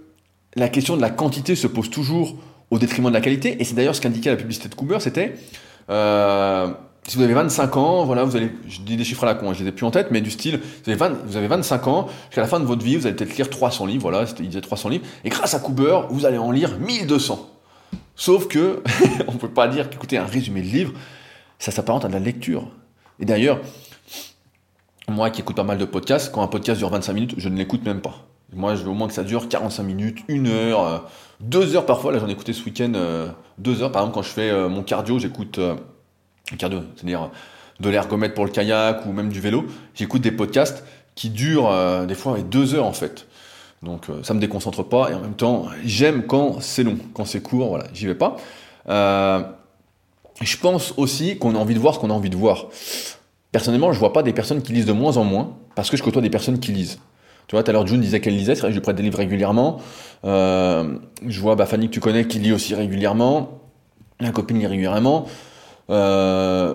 la question de la quantité se pose toujours au détriment de la qualité. Et c'est d'ailleurs ce qu'indiquait la publicité de Cooper, c'était euh, si vous avez 25 ans, voilà, vous allez, je dis des chiffres à la con, je les ai plus en tête, mais du style, vous avez, 20, vous avez 25 ans, jusqu'à la fin de votre vie, vous allez peut-être lire 300 livres, voilà, il disait 300 livres, et grâce à Cooper, vous allez en lire 1200. Sauf que, <laughs> on peut pas dire qu'écouter un résumé de livre, ça s'apparente à de la lecture. Et d'ailleurs, moi qui écoute pas mal de podcasts, quand un podcast dure 25 minutes, je ne l'écoute même pas. Moi, je veux au moins que ça dure 45 minutes, une heure, deux heures parfois. Là, j'en ai écouté ce week-end euh, deux heures. Par exemple, quand je fais euh, mon cardio, j'écoute euh, cardio, c'est-à-dire de l'ergomètre pour le kayak ou même du vélo. J'écoute des podcasts qui durent euh, des fois deux heures en fait. Donc euh, ça me déconcentre pas et en même temps, j'aime quand c'est long, quand c'est court, voilà, j'y vais pas. Euh, je pense aussi qu'on a envie de voir ce qu'on a envie de voir. Personnellement, je vois pas des personnes qui lisent de moins en moins parce que je côtoie des personnes qui lisent. Tu vois, tout à l'heure, June disait qu'elle lisait, c'est vrai que je lui prête des livres régulièrement. Euh, je vois bah, Fanny que tu connais qui lit aussi régulièrement. Ma copine lit régulièrement. Euh,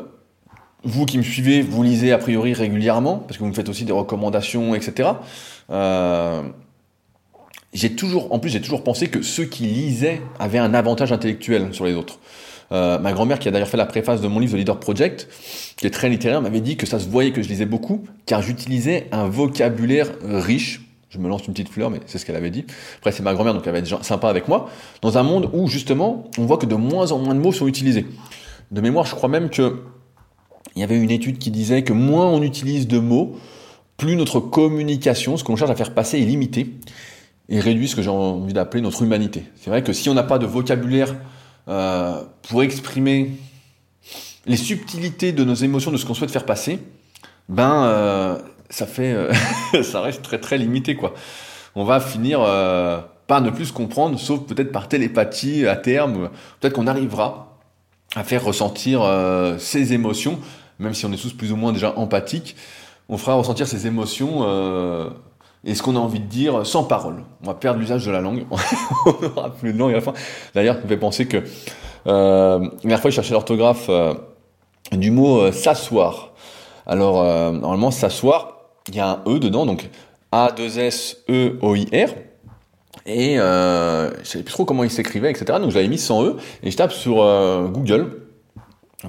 vous qui me suivez, vous lisez a priori régulièrement, parce que vous me faites aussi des recommandations, etc. Euh, j'ai toujours, en plus, j'ai toujours pensé que ceux qui lisaient avaient un avantage intellectuel sur les autres. Euh, ma grand-mère, qui a d'ailleurs fait la préface de mon livre The Leader Project, qui est très littéraire, m'avait dit que ça se voyait que je lisais beaucoup, car j'utilisais un vocabulaire riche. Je me lance une petite fleur, mais c'est ce qu'elle avait dit. Après, c'est ma grand-mère, donc elle va être sympa avec moi. Dans un monde où, justement, on voit que de moins en moins de mots sont utilisés. De mémoire, je crois même que il y avait une étude qui disait que moins on utilise de mots, plus notre communication, ce qu'on cherche à faire passer, est limitée et réduit ce que j'ai envie d'appeler notre humanité. C'est vrai que si on n'a pas de vocabulaire euh, pour exprimer les subtilités de nos émotions, de ce qu'on souhaite faire passer, ben euh, ça fait, euh, <laughs> ça reste très très limité quoi. On va finir par ne plus comprendre, sauf peut-être par télépathie à terme. Peut-être qu'on arrivera à faire ressentir ces émotions, même si on est tous plus ou moins déjà empathiques. On fera ressentir ces émotions et ce qu'on a envie de dire sans parole. On va perdre l'usage de la langue, <laughs> on n'aura plus de langue à la fin. D'ailleurs, ça me fait penser que euh, la dernière fois, je cherchais l'orthographe euh, du mot euh, s'asseoir. Alors, euh, normalement, s'asseoir, il y a un E dedans, donc A-2-S-E-O-I-R. Et euh, je savais plus trop comment il s'écrivait, etc. Donc, j'avais mis sans E, et je tape sur Google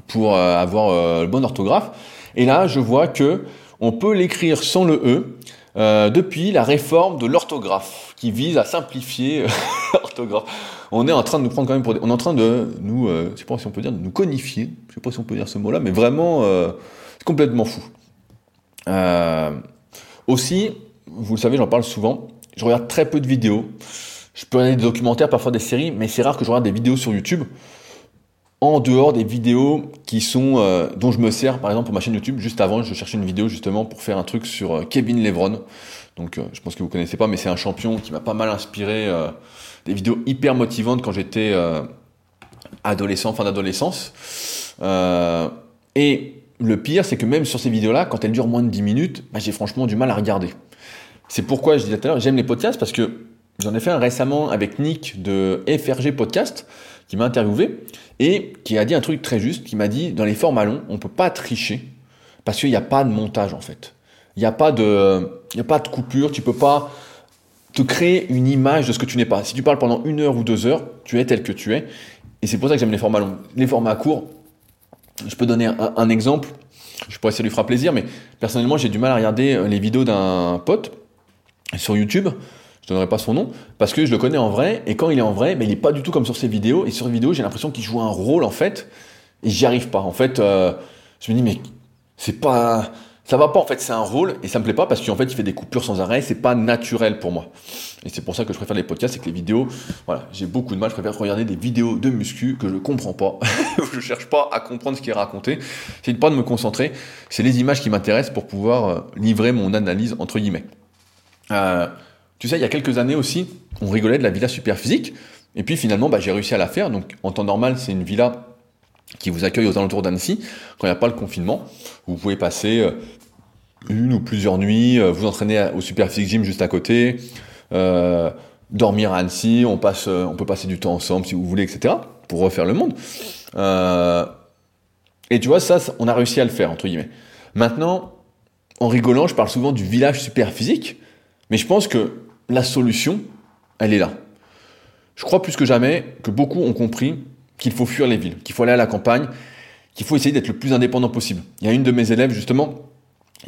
pour avoir le bon orthographe. Et là, je vois que on peut l'écrire sans le E, euh, depuis la réforme de l'orthographe, qui vise à simplifier euh, <laughs> l'orthographe. On est en train de nous prendre quand même pour des... On est en train de nous, euh, je sais pas si on peut dire, de nous conifier, je sais pas si on peut dire ce mot-là, mais vraiment, c'est complètement fou. aussi, vous le savez, j'en parle souvent, je regarde très peu de vidéos. Je peux regarder des documentaires, parfois des séries, mais c'est rare que je regarde des vidéos sur YouTube en dehors des vidéos qui sont euh, dont je me sers par exemple pour ma chaîne YouTube juste avant je cherchais une vidéo justement pour faire un truc sur euh, Kevin Levron. Donc euh, je pense que vous connaissez pas mais c'est un champion qui m'a pas mal inspiré des vidéos hyper motivantes quand j'étais adolescent fin d'adolescence. Et le pire c'est que même sur ces vidéos là quand elles durent moins de 10 minutes bah, j'ai franchement du mal à regarder. C'est pourquoi je disais tout à l'heure j'aime les podcasts parce que j'en ai fait un récemment avec Nick de FRG Podcast qui m'a interviewé et qui a dit un truc très juste, qui m'a dit, dans les formats longs, on peut pas tricher, parce qu'il n'y a pas de montage en fait. Il n'y a, pas de, a pas de coupure, tu peux pas te créer une image de ce que tu n'es pas. Si tu parles pendant une heure ou deux heures, tu es tel que tu es. Et c'est pour ça que j'aime les formats longs. Les formats courts, je peux donner un, un exemple, je pourrais ça lui fera plaisir, mais personnellement j'ai du mal à regarder les vidéos d'un pote sur YouTube je donnerai pas son nom, parce que je le connais en vrai, et quand il est en vrai, mais il est pas du tout comme sur ses vidéos, et sur les vidéos, j'ai l'impression qu'il joue un rôle, en fait, et j'y arrive pas. En fait, euh, je me dis, mais c'est pas, ça va pas, en fait, c'est un rôle, et ça me plaît pas, parce qu'en fait, il fait des coupures sans arrêt, c'est pas naturel pour moi. Et c'est pour ça que je préfère les podcasts, c'est que les vidéos, voilà, j'ai beaucoup de mal, je préfère regarder des vidéos de muscu que je comprends pas, où <laughs> je cherche pas à comprendre ce qui est raconté, c'est pas de me concentrer, c'est les images qui m'intéressent pour pouvoir euh, livrer mon analyse, entre guillemets. Euh, tu sais, il y a quelques années aussi, on rigolait de la villa super physique. Et puis finalement, bah, j'ai réussi à la faire. Donc en temps normal, c'est une villa qui vous accueille aux alentours d'Annecy quand il n'y a pas le confinement. Vous pouvez passer euh, une ou plusieurs nuits, euh, vous entraîner au super physique gym juste à côté, euh, dormir à Annecy. On passe, on peut passer du temps ensemble si vous voulez, etc. Pour refaire le monde. Et tu vois, ça, on a réussi à le faire entre guillemets. Maintenant, en rigolant, je parle souvent du village super physique, mais je pense que la solution, elle est là. Je crois plus que jamais que beaucoup ont compris qu'il faut fuir les villes, qu'il faut aller à la campagne, qu'il faut essayer d'être le plus indépendant possible. Il y a une de mes élèves justement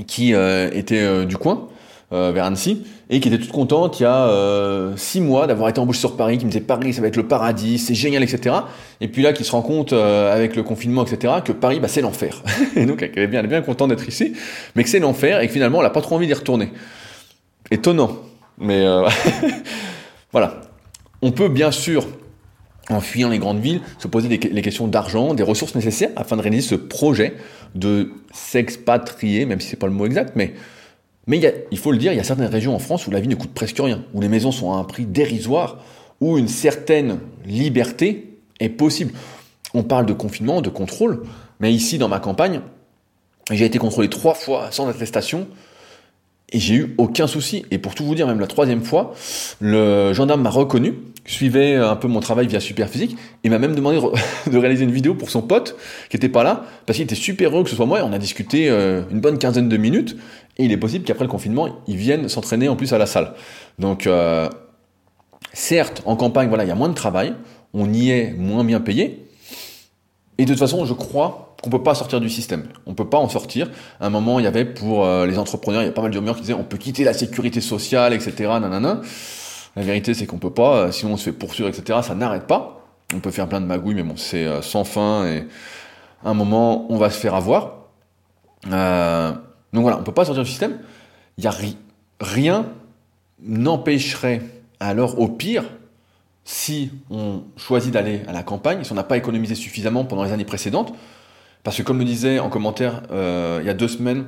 qui euh, était euh, du coin, euh, vers Annecy, et qui était toute contente il y a six mois d'avoir été embauchée sur Paris, qui me disait Paris ça va être le paradis, c'est génial, etc. Et puis là qui se rend compte avec le confinement, etc. que Paris bah, c'est l'enfer. <laughs> et donc elle est bien, elle est bien contente d'être ici, mais que c'est l'enfer et que finalement elle n'a pas trop envie d'y retourner. Étonnant. Mais euh, <laughs> voilà. On peut bien sûr, en fuyant les grandes villes, se poser les questions d'argent, des ressources nécessaires afin de réaliser ce projet de s'expatrier, même si c'est pas le mot exact, mais il faut le dire, il y a certaines régions en France où la vie ne coûte presque rien, où les maisons sont à un prix dérisoire, où une certaine liberté est possible. On parle de confinement, de contrôle, mais ici dans ma campagne, j'ai été contrôlé trois fois sans attestation Et j'ai eu aucun souci. Et pour tout vous dire, même la troisième fois, le gendarme m'a reconnu, suivait un peu mon travail via Superphysique, et m'a même demandé <laughs> de réaliser une vidéo pour son pote, qui était pas là, parce qu'il était super heureux que ce soit moi, et on a discuté euh, une bonne quinzaine de minutes, et il est possible qu'après le confinement, ils viennent s'entraîner en plus à la salle. Donc, euh, certes, en campagne, voilà, il y a moins de travail, on y est moins bien payé, et de toute façon, je crois qu'on peut pas sortir du système. On peut pas en sortir. À un moment, il y avait pour euh, les entrepreneurs, il y a pas mal de rumeurs qui disaient on peut quitter la sécurité sociale, etc. Nanana. La vérité, c'est qu'on peut pas. Euh, sinon, on se fait poursuivre, etc. Ça n'arrête pas. On peut faire plein de magouilles, mais bon, c'est euh, sans fin et à un moment, on va se faire avoir. donc voilà, on peut pas sortir du système. Il y a rien n'empêcherait alors au pire si on choisit d'aller à la campagne, si on n'a pas économisé suffisamment pendant les années précédentes, parce que comme le disait en commentaire euh, il y a deux semaines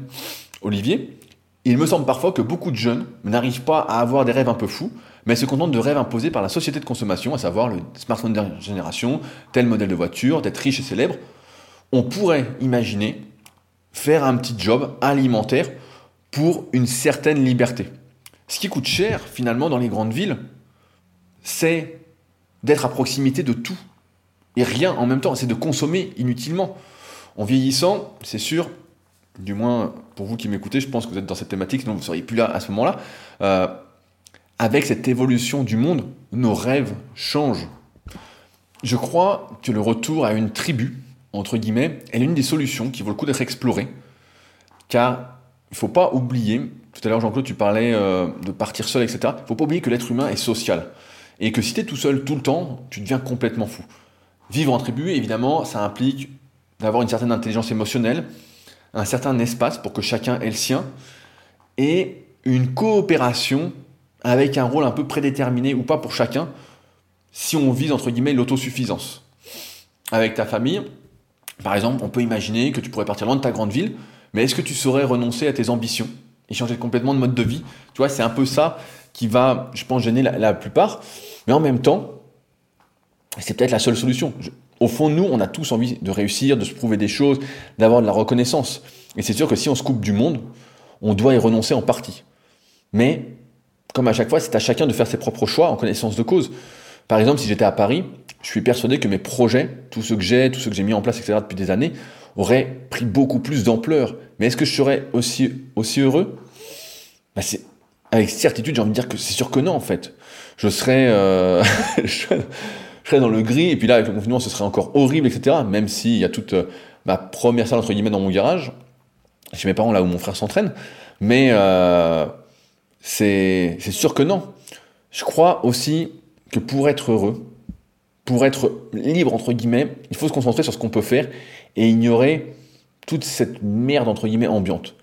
Olivier, il me semble parfois que beaucoup de jeunes n'arrivent pas à avoir des rêves un peu fous, mais se contentent de rêves imposés par la société de consommation, à savoir le smartphone dernière génération, tel modèle de voiture, d'être riche et célèbre. On pourrait imaginer faire un petit job alimentaire pour une certaine liberté. Ce qui coûte cher finalement dans les grandes villes, c'est d'être à proximité de tout. Et rien en même temps, c'est de consommer inutilement. En vieillissant, c'est sûr, du moins pour vous qui m'écoutez, je pense que vous êtes dans cette thématique, sinon vous ne seriez plus là à ce moment-là. Euh, avec cette évolution du monde, nos rêves changent. Je crois que le retour à une tribu, entre guillemets, est l'une des solutions qui vaut le coup d'être explorée. Car il ne faut pas oublier, tout à l'heure Jean-Claude, tu parlais euh, de partir seul, etc. Il ne faut pas oublier que l'être humain est social. Et que si tu es tout seul tout le temps, tu deviens complètement fou. Vivre en tribu, évidemment, ça implique d'avoir une certaine intelligence émotionnelle, un certain espace pour que chacun ait le sien, et une coopération avec un rôle un peu prédéterminé ou pas pour chacun, si on vise entre guillemets l'autosuffisance. Avec ta famille, par exemple, on peut imaginer que tu pourrais partir loin de ta grande ville, mais est-ce que tu saurais renoncer à tes ambitions et changer complètement de mode de vie? Tu vois, c'est un peu ça qui va, je pense, gêner la, plupart. Mais en même temps, c'est peut-être la seule solution. au fond, nous, on a tous envie de réussir, de se prouver des choses, d'avoir de la reconnaissance. Et c'est sûr que si on se coupe du monde, on doit y renoncer en partie. Mais, comme à chaque fois, c'est à chacun de faire ses propres choix en connaissance de cause. Par exemple, si j'étais à Paris, je suis persuadé que mes projets, tous ceux que j'ai, tous ceux que j'ai mis en place, etc., depuis des années, auraient pris beaucoup plus d'ampleur. Mais est-ce que je serais aussi, aussi heureux? Bah, C'est avec certitude, j'ai envie de dire que c'est sûr que non, en fait. Je serais, euh, <laughs> je serais dans le gris, et puis là, avec le confinement, ce serait encore horrible, etc. Même s'il y a toute euh, ma première salle, entre guillemets, dans mon garage, chez mes parents, là où mon frère s'entraîne. Mais euh, c'est sûr que non. Je crois aussi que pour être heureux, pour être libre, entre guillemets, il faut se concentrer sur ce qu'on peut faire et ignorer toute cette merde, entre guillemets, ambiante.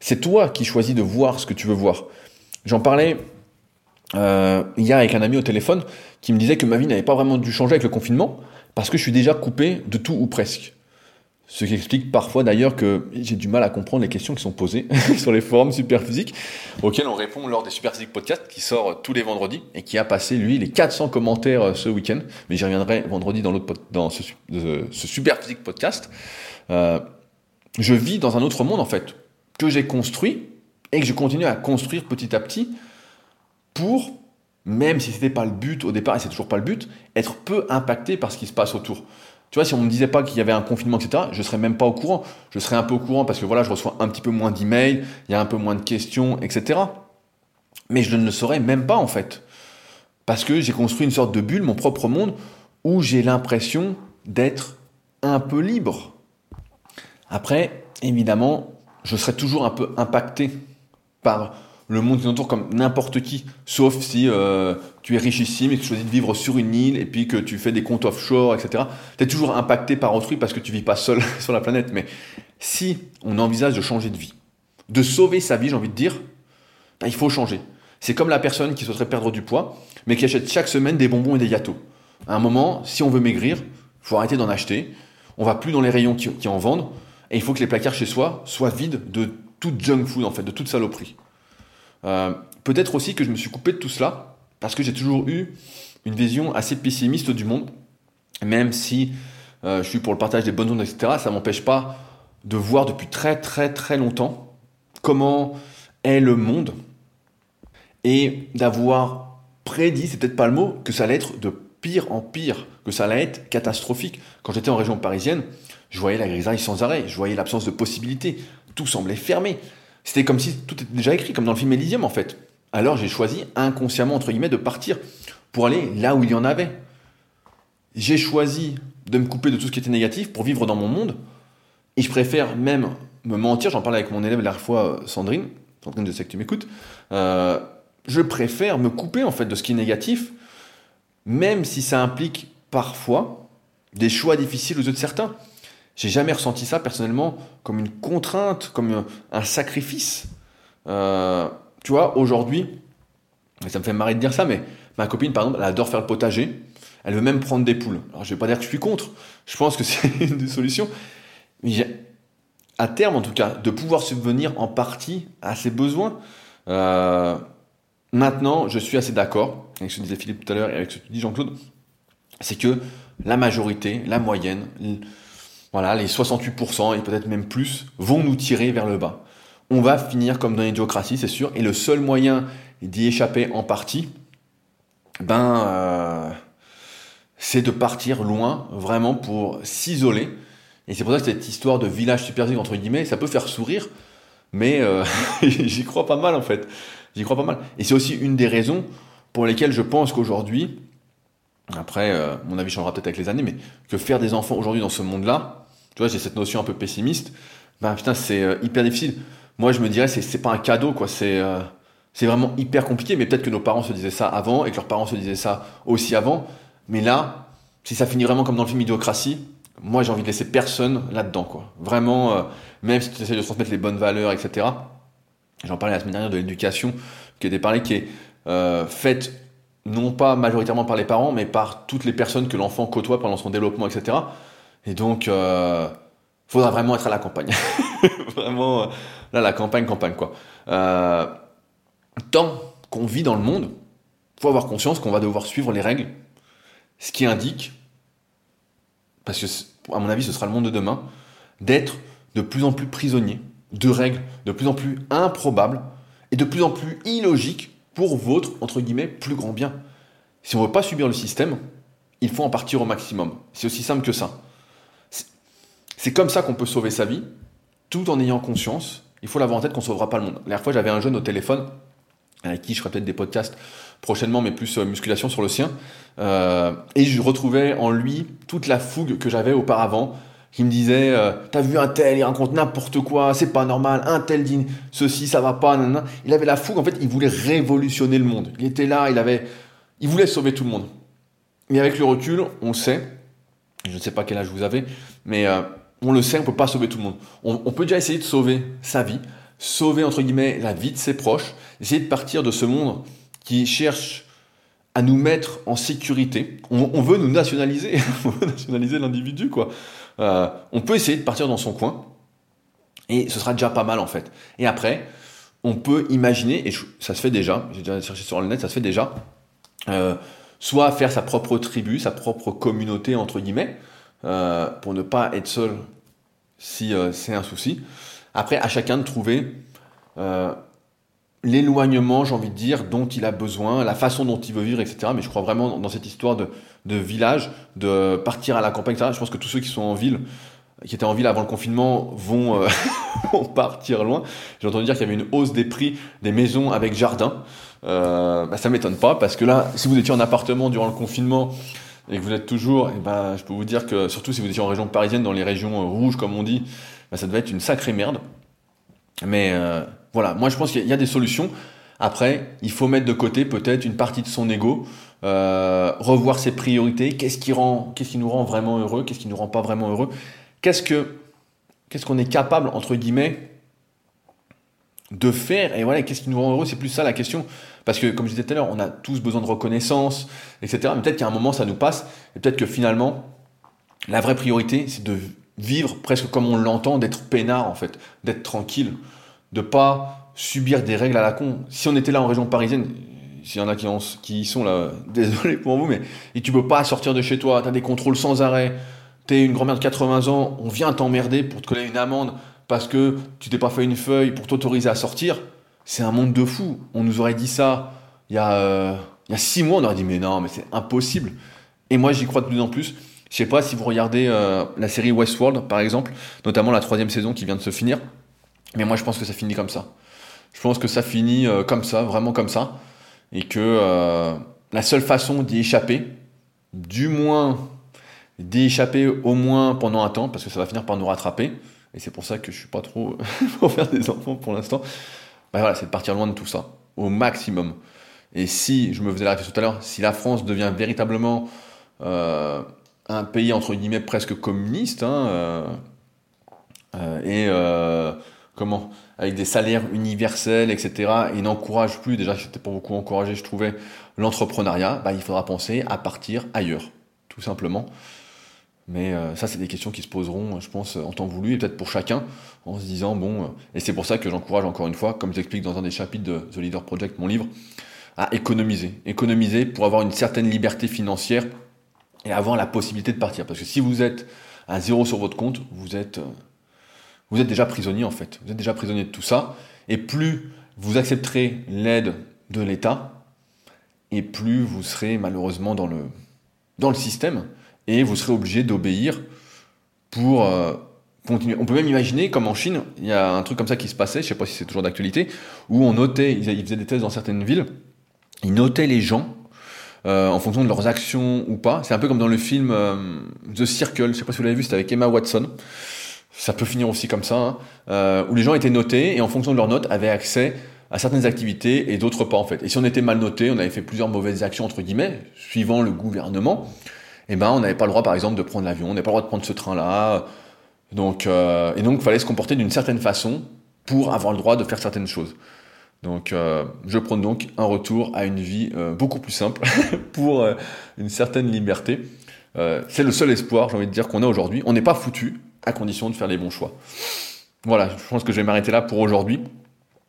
C'est toi qui choisis de voir ce que tu veux voir. J'en parlais euh, hier avec un ami au téléphone qui me disait que ma vie n'avait pas vraiment dû changer avec le confinement parce que je suis déjà coupé de tout ou presque. Ce qui explique parfois d'ailleurs que j'ai du mal à comprendre les questions qui sont posées <laughs> sur les forums Superphysique, auxquels on répond lors des Superphysique Podcast qui sort tous les vendredis et qui a passé lui les 400 commentaires euh, ce week-end. Mais j'y reviendrai vendredi dans, ce Superphysique Podcast. Euh, je vis dans un autre monde en fait que j'ai construit et que je continue à construire petit à petit pour, même si ce n'était pas le but au départ, et c'est toujours pas le but, être peu impacté par ce qui se passe autour. Tu vois, si on ne me disait pas qu'il y avait un confinement, etc., je serais même pas au courant. Je serais un peu au courant parce que voilà, je reçois un petit peu moins d'emails, il y a un peu moins de questions, etc. Mais je ne le saurais même pas en fait. Parce que j'ai construit une sorte de bulle, mon propre monde, où j'ai l'impression d'être un peu libre. Après, évidemment, je serais toujours un peu impacté par le monde qui nous entoure comme n'importe qui, sauf si euh, tu es richissime et que tu choisis de vivre sur une île et puis que tu fais des comptes offshore, etc. Tu es toujours impacté par autrui parce que tu vis pas seul <laughs> sur la planète. Mais si on envisage de changer de vie, de sauver sa vie, j'ai envie de dire, bah, il faut changer. C'est comme la personne qui souhaiterait perdre du poids, mais qui achète chaque semaine des bonbons et des gâteaux. À un moment, si on veut maigrir, il faut arrêter d'en acheter. On va plus dans les rayons qui, qui en vendent. Et il faut que les placards chez soi soient vides de toute junk food, en fait, de toute saloperie. Euh, peut-être aussi que je me suis coupé de tout cela, parce que j'ai toujours eu une vision assez pessimiste du monde, même si euh, je suis pour le partage des bonnes ondes, etc., ça m'empêche pas de voir depuis très très très longtemps comment est le monde et d'avoir prédit, c'est peut-être pas le mot, que ça allait être de pire en pire, que ça allait être catastrophique. Quand j'étais en région parisienne, je voyais la grisaille sans arrêt, je voyais l'absence de possibilités, tout semblait fermé. C'était comme si tout était déjà écrit, comme dans le film Elysium en fait. Alors j'ai choisi inconsciemment, entre guillemets, de partir pour aller là où il y en avait. J'ai choisi de me couper de tout ce qui était négatif pour vivre dans mon monde. Et je préfère même me mentir, j'en parlais avec mon élève la dernière fois, Sandrine, Sandrine, je sais que tu m'écoutes, euh, je préfère me couper en fait de ce qui est négatif, même si ça implique parfois des choix difficiles aux yeux de certains. J'ai jamais ressenti ça personnellement comme une contrainte, comme un sacrifice. Euh, tu vois, aujourd'hui, ça me fait marrer de dire ça, mais ma copine, par exemple, elle adore faire le potager. Elle veut même prendre des poules. Alors, je vais pas dire que je suis contre. Je pense que <laughs> c'est une des solutions. Mais à terme, en tout cas, de pouvoir subvenir en partie à ses besoins. Euh, maintenant, je suis assez d'accord avec ce que disait Philippe tout à l'heure et avec ce que dis Jean-Claude. C'est que la majorité, la moyenne, voilà, les 68% et peut-être même plus vont nous tirer vers le bas. On va finir comme dans l'idiocratie, c'est sûr. Et le seul moyen d'y échapper en partie, ben, euh, c'est de partir loin, vraiment pour s'isoler. Et c'est pour ça que cette histoire de village super entre guillemets, ça peut faire sourire, mais euh, <laughs> j'y crois pas mal en fait. J'y crois pas mal. Et c'est aussi une des raisons pour lesquelles je pense qu'aujourd'hui, après, euh, mon avis changera peut-être avec les années, mais que faire des enfants aujourd'hui dans ce monde-là, tu vois, j'ai cette notion un peu pessimiste, ben putain, c'est euh, hyper difficile. Moi, je me dirais, c'est, c'est pas un cadeau, quoi, c'est, euh, c'est vraiment hyper compliqué, mais peut-être que nos parents se disaient ça avant et que leurs parents se disaient ça aussi avant, mais là, si ça finit vraiment comme dans le film Idiocratie, moi, j'ai envie de laisser personne là-dedans, quoi. Vraiment, même si tu essaies de transmettre les bonnes valeurs, etc. J'en parlais la semaine dernière de l'éducation, qui était parlé, qui est faite non pas majoritairement par les parents, mais par toutes les personnes que l'enfant côtoie pendant son développement, etc. Et donc, euh, faudra vraiment être à la campagne. <laughs> vraiment, euh, là, la campagne, campagne, quoi. Euh, tant qu'on vit dans le monde, faut avoir conscience qu'on va devoir suivre les règles, ce qui indique, parce que, à mon avis, ce sera le monde de demain, d'être de plus en plus prisonnier de règles de plus en plus improbables et de plus en plus illogiques pour votre, entre guillemets, plus grand bien. Si on ne veut pas subir le système, il faut en partir au maximum. C'est aussi simple que ça. C'est comme ça qu'on peut sauver sa vie, tout en ayant conscience. Il faut l'avoir en tête qu'on ne sauvera pas le monde. La dernière fois, j'avais un jeune au téléphone, avec qui je ferai peut-être des podcasts prochainement, mais plus euh, musculation sur le sien. Euh, et je retrouvais en lui toute la fougue que j'avais auparavant qui me disait euh, T'as vu un tel, il raconte n'importe quoi, c'est pas normal, un tel dit ceci, ça va pas, nanana. Il avait la fougue, en fait, il voulait révolutionner le monde. Il était là, il avait. Il voulait sauver tout le monde. Mais avec le recul, on sait, je ne sais pas quel âge vous avez, mais euh, on le sait, on peut pas sauver tout le monde. On, on, peut déjà essayer de sauver sa vie, sauver entre guillemets la vie de ses proches, essayer de partir de ce monde qui cherche à nous mettre en sécurité. On, on veut nous nationaliser, <laughs> on veut nationaliser l'individu, quoi. Euh, on peut essayer de partir dans son coin, et ce sera déjà pas mal en fait. Et après, on peut imaginer, et ça se fait déjà, j'ai déjà cherché sur le net, ça se fait déjà, euh, soit faire sa propre tribu, sa propre communauté, entre guillemets, euh, pour ne pas être seul si c'est un souci. Après, à chacun de trouver l'éloignement, j'ai envie de dire, dont il a besoin, la façon dont il veut vivre, etc. Mais je crois vraiment dans cette histoire de, de village, de partir à la campagne, etc. Je pense que tous ceux qui sont en ville, qui étaient en ville avant le confinement, vont, euh, <laughs> vont partir loin. J'ai entendu dire qu'il y avait une hausse des prix des maisons avec jardin. Euh, bah, ça m'étonne pas, parce que là, si vous étiez en appartement durant le confinement, et que vous êtes toujours, eh ben, je peux vous dire que, surtout si vous étiez en région parisienne, dans les régions euh, rouges, comme on dit, bah, ça devait être une sacrée merde. Mais euh, voilà, moi je pense qu'il y a des solutions. Après, il faut mettre de côté peut-être une partie de son ego, euh, revoir ses priorités. Qu'est-ce qui rend, qu'est-ce qui nous rend vraiment heureux, qu'est-ce qui nous rend pas vraiment heureux? Qu'est-ce que, qu'est-ce qu'on est capable entre guillemets de faire? Et voilà, qu'est-ce qui nous rend heureux, c'est plus ça la question. Parce que comme je disais tout à l'heure, on a tous besoin de reconnaissance, etc. Mais peut-être qu'à un moment ça nous passe et peut-être que finalement la vraie priorité c'est de vivre presque comme on l'entend, d'être peinard en fait, d'être tranquille, de pas subir des règles à la con. Si on était là en région parisienne, s'il y en a qui, y sont là, <laughs> désolé pour vous, mais et tu peux pas sortir de chez toi, tu as des contrôles sans arrêt, tu es une grand-mère de 80 ans, on vient t'emmerder pour te coller une amende parce que tu t'es pas fait une feuille pour t'autoriser à sortir, c'est un monde de fou. On nous aurait dit ça il y a, euh, y a six mois, on aurait dit mais non, mais c'est impossible. Et moi, j'y crois de plus en plus. Je sais pas si vous regardez euh, la série Westworld, par exemple, notamment la troisième saison qui vient de se finir. Mais moi, je pense que ça finit comme ça. Je pense que ça finit euh, comme ça, vraiment comme ça. Et que euh, la seule façon d'y échapper, du moins d'y échapper au moins pendant un temps, parce que ça va finir par nous rattraper, et c'est pour ça que je suis pas trop <laughs> pour faire des enfants pour l'instant, bah voilà, c'est de partir loin de tout ça, au maximum. Et si, je me faisais la réflexion tout à l'heure, si la France devient véritablement euh, un pays entre guillemets presque communiste, hein, et comment, avec des salaires universels, etc., et n'encourage plus, déjà c'était pas beaucoup encouragé, je trouvais, l'entrepreneuriat, bah, il faudra penser à partir ailleurs, tout simplement. Mais euh, ça, c'est des questions qui se poseront, je pense, en temps voulu, et peut-être pour chacun, en se disant, bon, euh, et c'est pour ça que j'encourage encore une fois, comme j'explique dans un des chapitres de The Leader Project, mon livre, à économiser. Économiser pour avoir une certaine liberté financière et avoir la possibilité de partir. Parce que si vous êtes à zéro sur votre compte, vous êtes, euh, vous êtes déjà prisonnier en fait. Vous êtes déjà prisonnier de tout ça. Et plus vous accepterez l'aide de l'État, et plus vous serez malheureusement dans le, dans le système, et vous serez obligé d'obéir pour euh, continuer. On peut même imaginer, comme en Chine, il y a un truc comme ça qui se passait, je ne sais pas si c'est toujours d'actualité, où on notait, ils faisaient des tests dans certaines villes, ils notaient les gens euh, en fonction de leurs actions ou pas. C'est un peu comme dans le film euh, The Circle, je sais pas si vous l'avez vu, c'était avec Emma Watson. Ça peut finir aussi comme ça, hein, euh, où les gens étaient notés et en fonction de leurs notes avaient accès à certaines activités et d'autres pas en fait. Et si on était mal noté, on avait fait plusieurs mauvaises actions entre guillemets, suivant le gouvernement, eh ben on n'avait pas le droit par exemple de prendre l'avion, on n'avait pas le droit de prendre ce train-là. Donc euh, et donc fallait se comporter d'une certaine façon pour avoir le droit de faire certaines choses. Donc euh, je prône donc un retour à une vie beaucoup plus simple <laughs> pour une certaine liberté. C'est le seul espoir, j'ai envie de dire, qu'on a aujourd'hui. On n'est pas foutu condition de faire les bons choix. Voilà, je pense que je vais m'arrêter là pour aujourd'hui.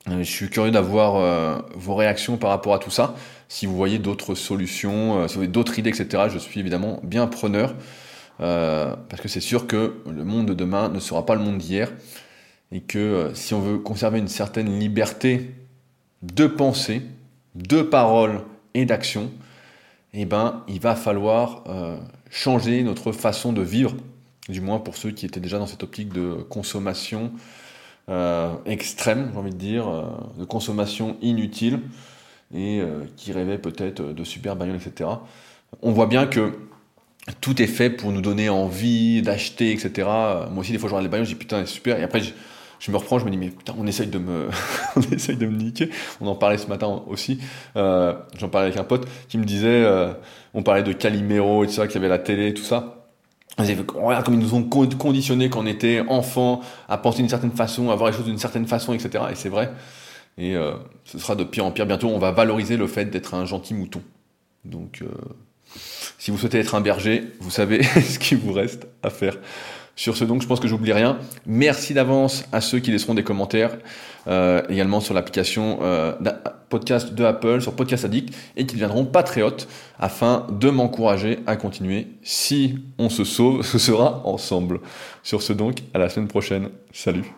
Euh, je suis curieux d'avoir euh, vos réactions par rapport à tout ça. Si vous voyez d'autres solutions, euh, d'autres idées, etc., je suis évidemment bien preneur. Parce que c'est sûr que le monde de demain ne sera pas le monde d'hier. Et que si on veut conserver une certaine liberté de pensée, de parole et d'action, eh ben, il va falloir changer notre façon de vivre, du moins pour ceux qui étaient déjà dans cette optique de consommation euh, extrême, j'ai envie de dire, euh, de consommation inutile, et euh, qui rêvaient peut-être de super bagnoles, etc. On voit bien que tout est fait pour nous donner envie d'acheter, etc. Moi aussi, des fois, je regarde les bagnoles, je dis putain, c'est super, et après, je, me reprends, je me dis mais putain, on essaye de me, <laughs> on essaye de me niquer. On en parlait ce matin aussi. J'en parlais avec un pote qui me disait, on parlait de Calimero et tout ça, qu'il avait la télé, tout ça. Regarde comme ils nous ont conditionné quand on était enfant à penser d'une certaine façon, à voir les choses d'une certaine façon, etc. Et c'est vrai. Et euh, ce sera de pire en pire. Bientôt, on va valoriser le fait d'être un gentil mouton. Donc, euh, si vous souhaitez être un berger, vous savez <laughs> ce qu'il vous reste à faire. Sur ce donc, je pense que j'oublie rien. Merci d'avance à ceux qui laisseront des commentaires euh, également sur l'application euh, podcast de Apple, sur Podcast Addict, et qui deviendront patriotes afin de m'encourager à continuer. Si on se sauve, <laughs> ce sera ensemble. Sur ce donc, à la semaine prochaine. Salut